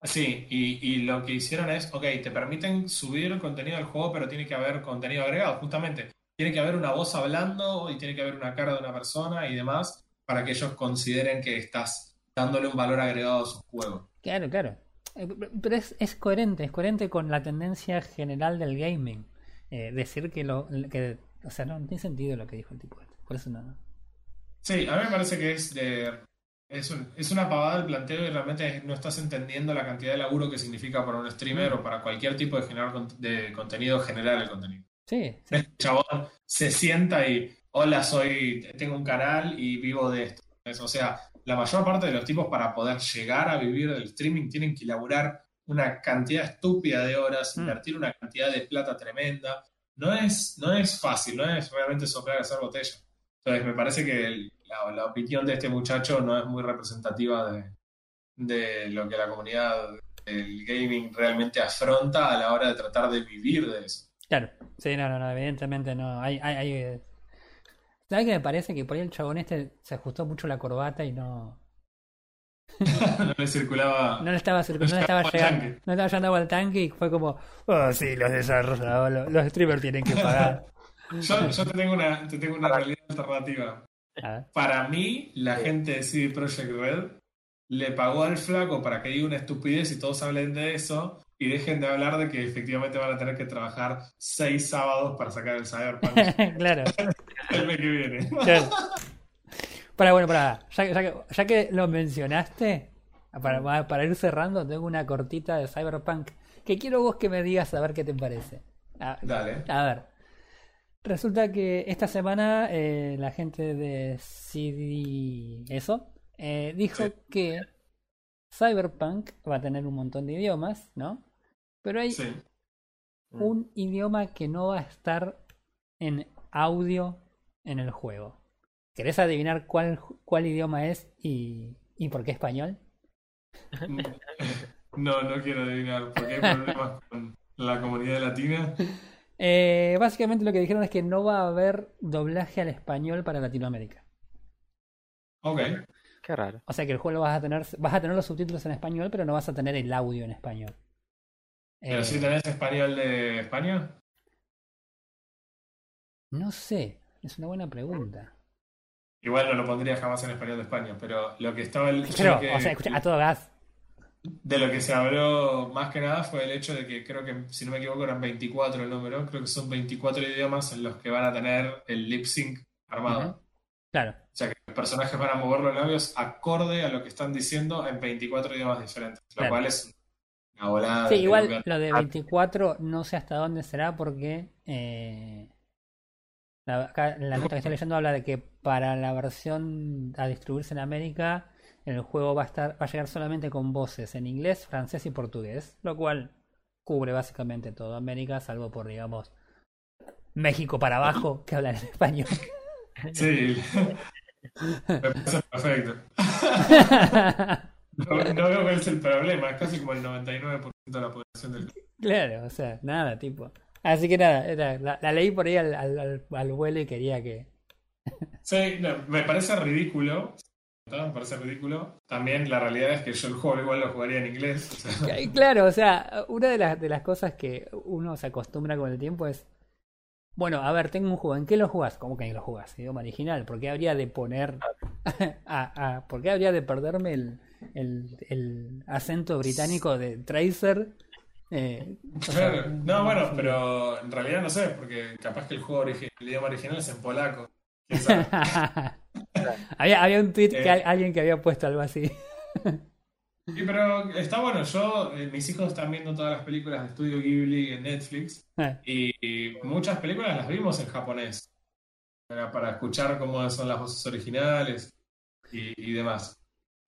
Sí, y, y lo que hicieron es, ok, te permiten subir contenido al juego, pero tiene que haber contenido agregado, justamente. Tiene que haber una voz hablando y tiene que haber una cara de una persona y demás para que ellos consideren que estás dándole un valor agregado a su juego. Claro, claro. Eh, Pero es, es coherente, es coherente con la tendencia general del gaming. Eh, decir que lo. Que, o sea, no, no tiene sentido lo que dijo el tipo este. Por eso no. Sí, a mí me parece que es de... Es, un- es una pavada el planteo y realmente no estás entendiendo la cantidad de laburo que significa para un streamer o para cualquier tipo de, generar de contenido generar el contenido. Sí, sí. Este chabón se sienta y, hola, soy, tengo un canal y vivo de esto. Es- O sea, la mayor parte de los tipos para poder llegar a vivir del streaming tienen que elaborar una cantidad estúpida de horas, Mm. invertir una cantidad de plata tremenda. No es, no es fácil, no es realmente soplar y hacer botella. Entonces me parece que el- la, la opinión de este muchacho no es muy representativa de, de lo que la comunidad del gaming realmente afronta a la hora de tratar de vivir de eso. Claro, sí, no, no, no, evidentemente no. Hay, hay, hay, ¿Sabes qué me parece? Que por ahí el chabón este se ajustó mucho la corbata y no. no le circulaba. No le estaba, circul- no le estaba llegando. tanque. No estaba llegando agua al tanque y fue como. Oh, sí, los desarrolladores, los, los streamers tienen que pagar. Yo, yo te tengo una, te tengo una realidad alternativa. Para mí, la Sí. gente de CD Projekt Red le pagó al flaco para que diga una estupidez y todos hablen de eso y dejen de hablar de que efectivamente van a tener que trabajar seis sábados para sacar el Cyberpunk claro. el mes que viene. claro. Para, bueno, para. Ya, ya que, ya que lo mencionaste, para, para ir cerrando, tengo una cortita de Cyberpunk que quiero vos que me digas a ver qué te parece. A- Dale. A ver. Resulta que esta semana eh, la gente de CD eso eh, dijo Sí. que Cyberpunk va a tener un montón de idiomas, ¿no? Pero hay Sí. Un idioma que no va a estar en audio en el juego. ¿Querés adivinar cuál, cuál idioma es y, y por qué español? No, no quiero adivinar porque hay problemas con la comunidad latina. Eh, básicamente lo que dijeron es que no va a haber doblaje al español para Latinoamérica. Ok. Qué raro. O sea que el juego vas a tener, vas a tener los subtítulos en español, pero no vas a tener el audio en español. Pero Eh, si tenés español de España. No sé, es una buena pregunta. Igual no lo pondría jamás en español de España, pero lo que estaba el, Pero, lo que- o sea, escucha, a todo gas. de lo que se habló más que nada fue el hecho de que creo que, si no me equivoco, eran 24 el número, creo que son 24 idiomas en los que van a tener el lip sync armado. Claro, O sea que los personajes van a mover los labios acorde a lo que están diciendo en 24 idiomas diferentes, lo Claro. cual es una volada. Sí, de igual lugar. lo de 24 no sé hasta dónde será porque eh, la, acá la nota que estoy leyendo habla de que para la versión a distribuirse en América el juego va a estar va a llegar solamente con voces en inglés, francés y portugués, lo cual cubre básicamente toda América salvo por digamos México para abajo que hablan en español. Sí, me parece perfecto. No, no veo cuál es el problema, es casi como el 99% de la población del claro, o sea, nada, tipo. Así que nada, era- la, la leí por ahí al, al, vuelo y quería que, Sí, me parece ridículo. Me parece ridículo. También la realidad es que yo el juego igual lo jugaría en inglés. o sea, Claro, o sea, una de las, de las cosas que uno se acostumbra con el tiempo es, bueno, a ver, tengo un juego, ¿en qué lo jugás? ¿Cómo que lo jugás? Idioma original, ¿por qué habría de poner, por qué habría de perderme el, el, el acento británico de Tracer? Eh, o sea, claro. No, bueno, pero en realidad no sé, porque capaz que el juego origi- el idioma original es en polaco. ¿Quién sabe? había, había un tweet que Eh. al- alguien que había puesto algo así. Sí, pero está bueno. Yo, eh, mis hijos están viendo todas las películas de Estudio Ghibli en Netflix y, y muchas películas las vimos en japonés para, para escuchar cómo son las voces originales y, y demás.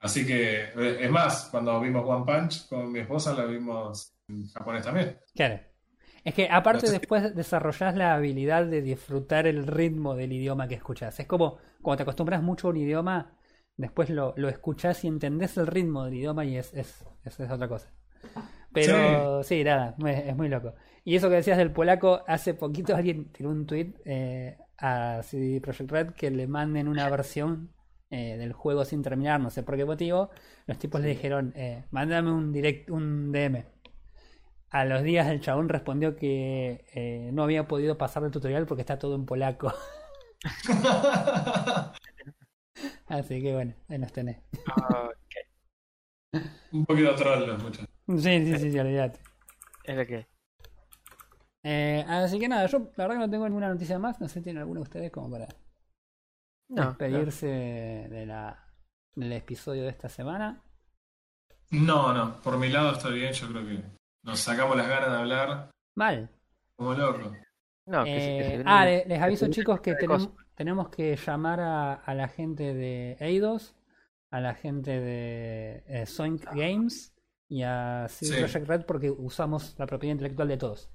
Así que, es más, cuando vimos One Punch con mi esposa la vimos japonés también. Claro. Es que aparte después desarrollás la habilidad de disfrutar el ritmo del idioma que escuchás. Es como cuando te acostumbras mucho a un idioma, después lo, lo escuchás y entendés el ritmo del idioma y es, es, es, es otra cosa. Pero sí, nada, es, es muy loco. Y eso que decías del polaco, hace poquito alguien tiró un tweet eh, a CD Projekt Red que le manden una versión eh, del juego sin terminar, no sé por qué motivo. Los tipos le dijeron, eh, mándame un direct, un DM. A los días el chabón respondió que eh, no había podido pasar el tutorial porque está todo en polaco. Así que bueno, ahí nos tenés. Ok. Un poquito troll los muchachos. Sí, sí, sí, sí, olvídate. Es lo que. Eh, así que nada, yo la verdad que no tengo ninguna noticia más. No sé si tienen alguno de ustedes como para No, no. despedirse de la, del episodio de esta semana. No, no, por mi lado está bien, yo creo que nos sacamos las ganas de hablar Mal. como locos. No, que se- que se Eh, viene ah, les aviso chicos que tenemos, tenemos que llamar a, a la gente de Eidos a la gente de eh, Games y a CD Sí. Projekt Red porque usamos la propiedad intelectual de todos.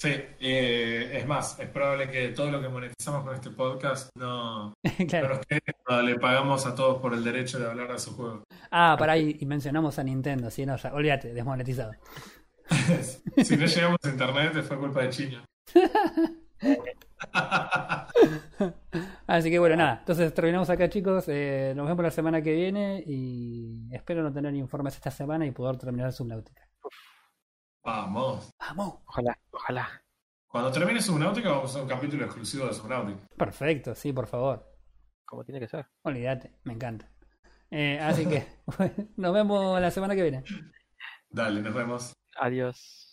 Sí, eh, es más, es probable que todo lo que monetizamos con este podcast no, no claro. nos quede cuando le pagamos a todos por el derecho de hablar de su juego. Ah, para ahí y mencionamos a Nintendo, si no, ya, olvídate, desmonetizado. si no llegamos a internet fue culpa de China. Así que bueno, nada, entonces terminamos acá chicos, eh, nos vemos la semana que viene y espero no tener informes esta semana y poder terminar Subnautica. Vamos. Vamos. Ojalá, ojalá. Cuando termine Subnautica vamos a hacer un capítulo exclusivo de Subnautica. Perfecto, sí, por favor. Como tiene que ser. Olvídate, me encanta. Eh, así que nos vemos la semana que viene. Dale, nos vemos. Adiós.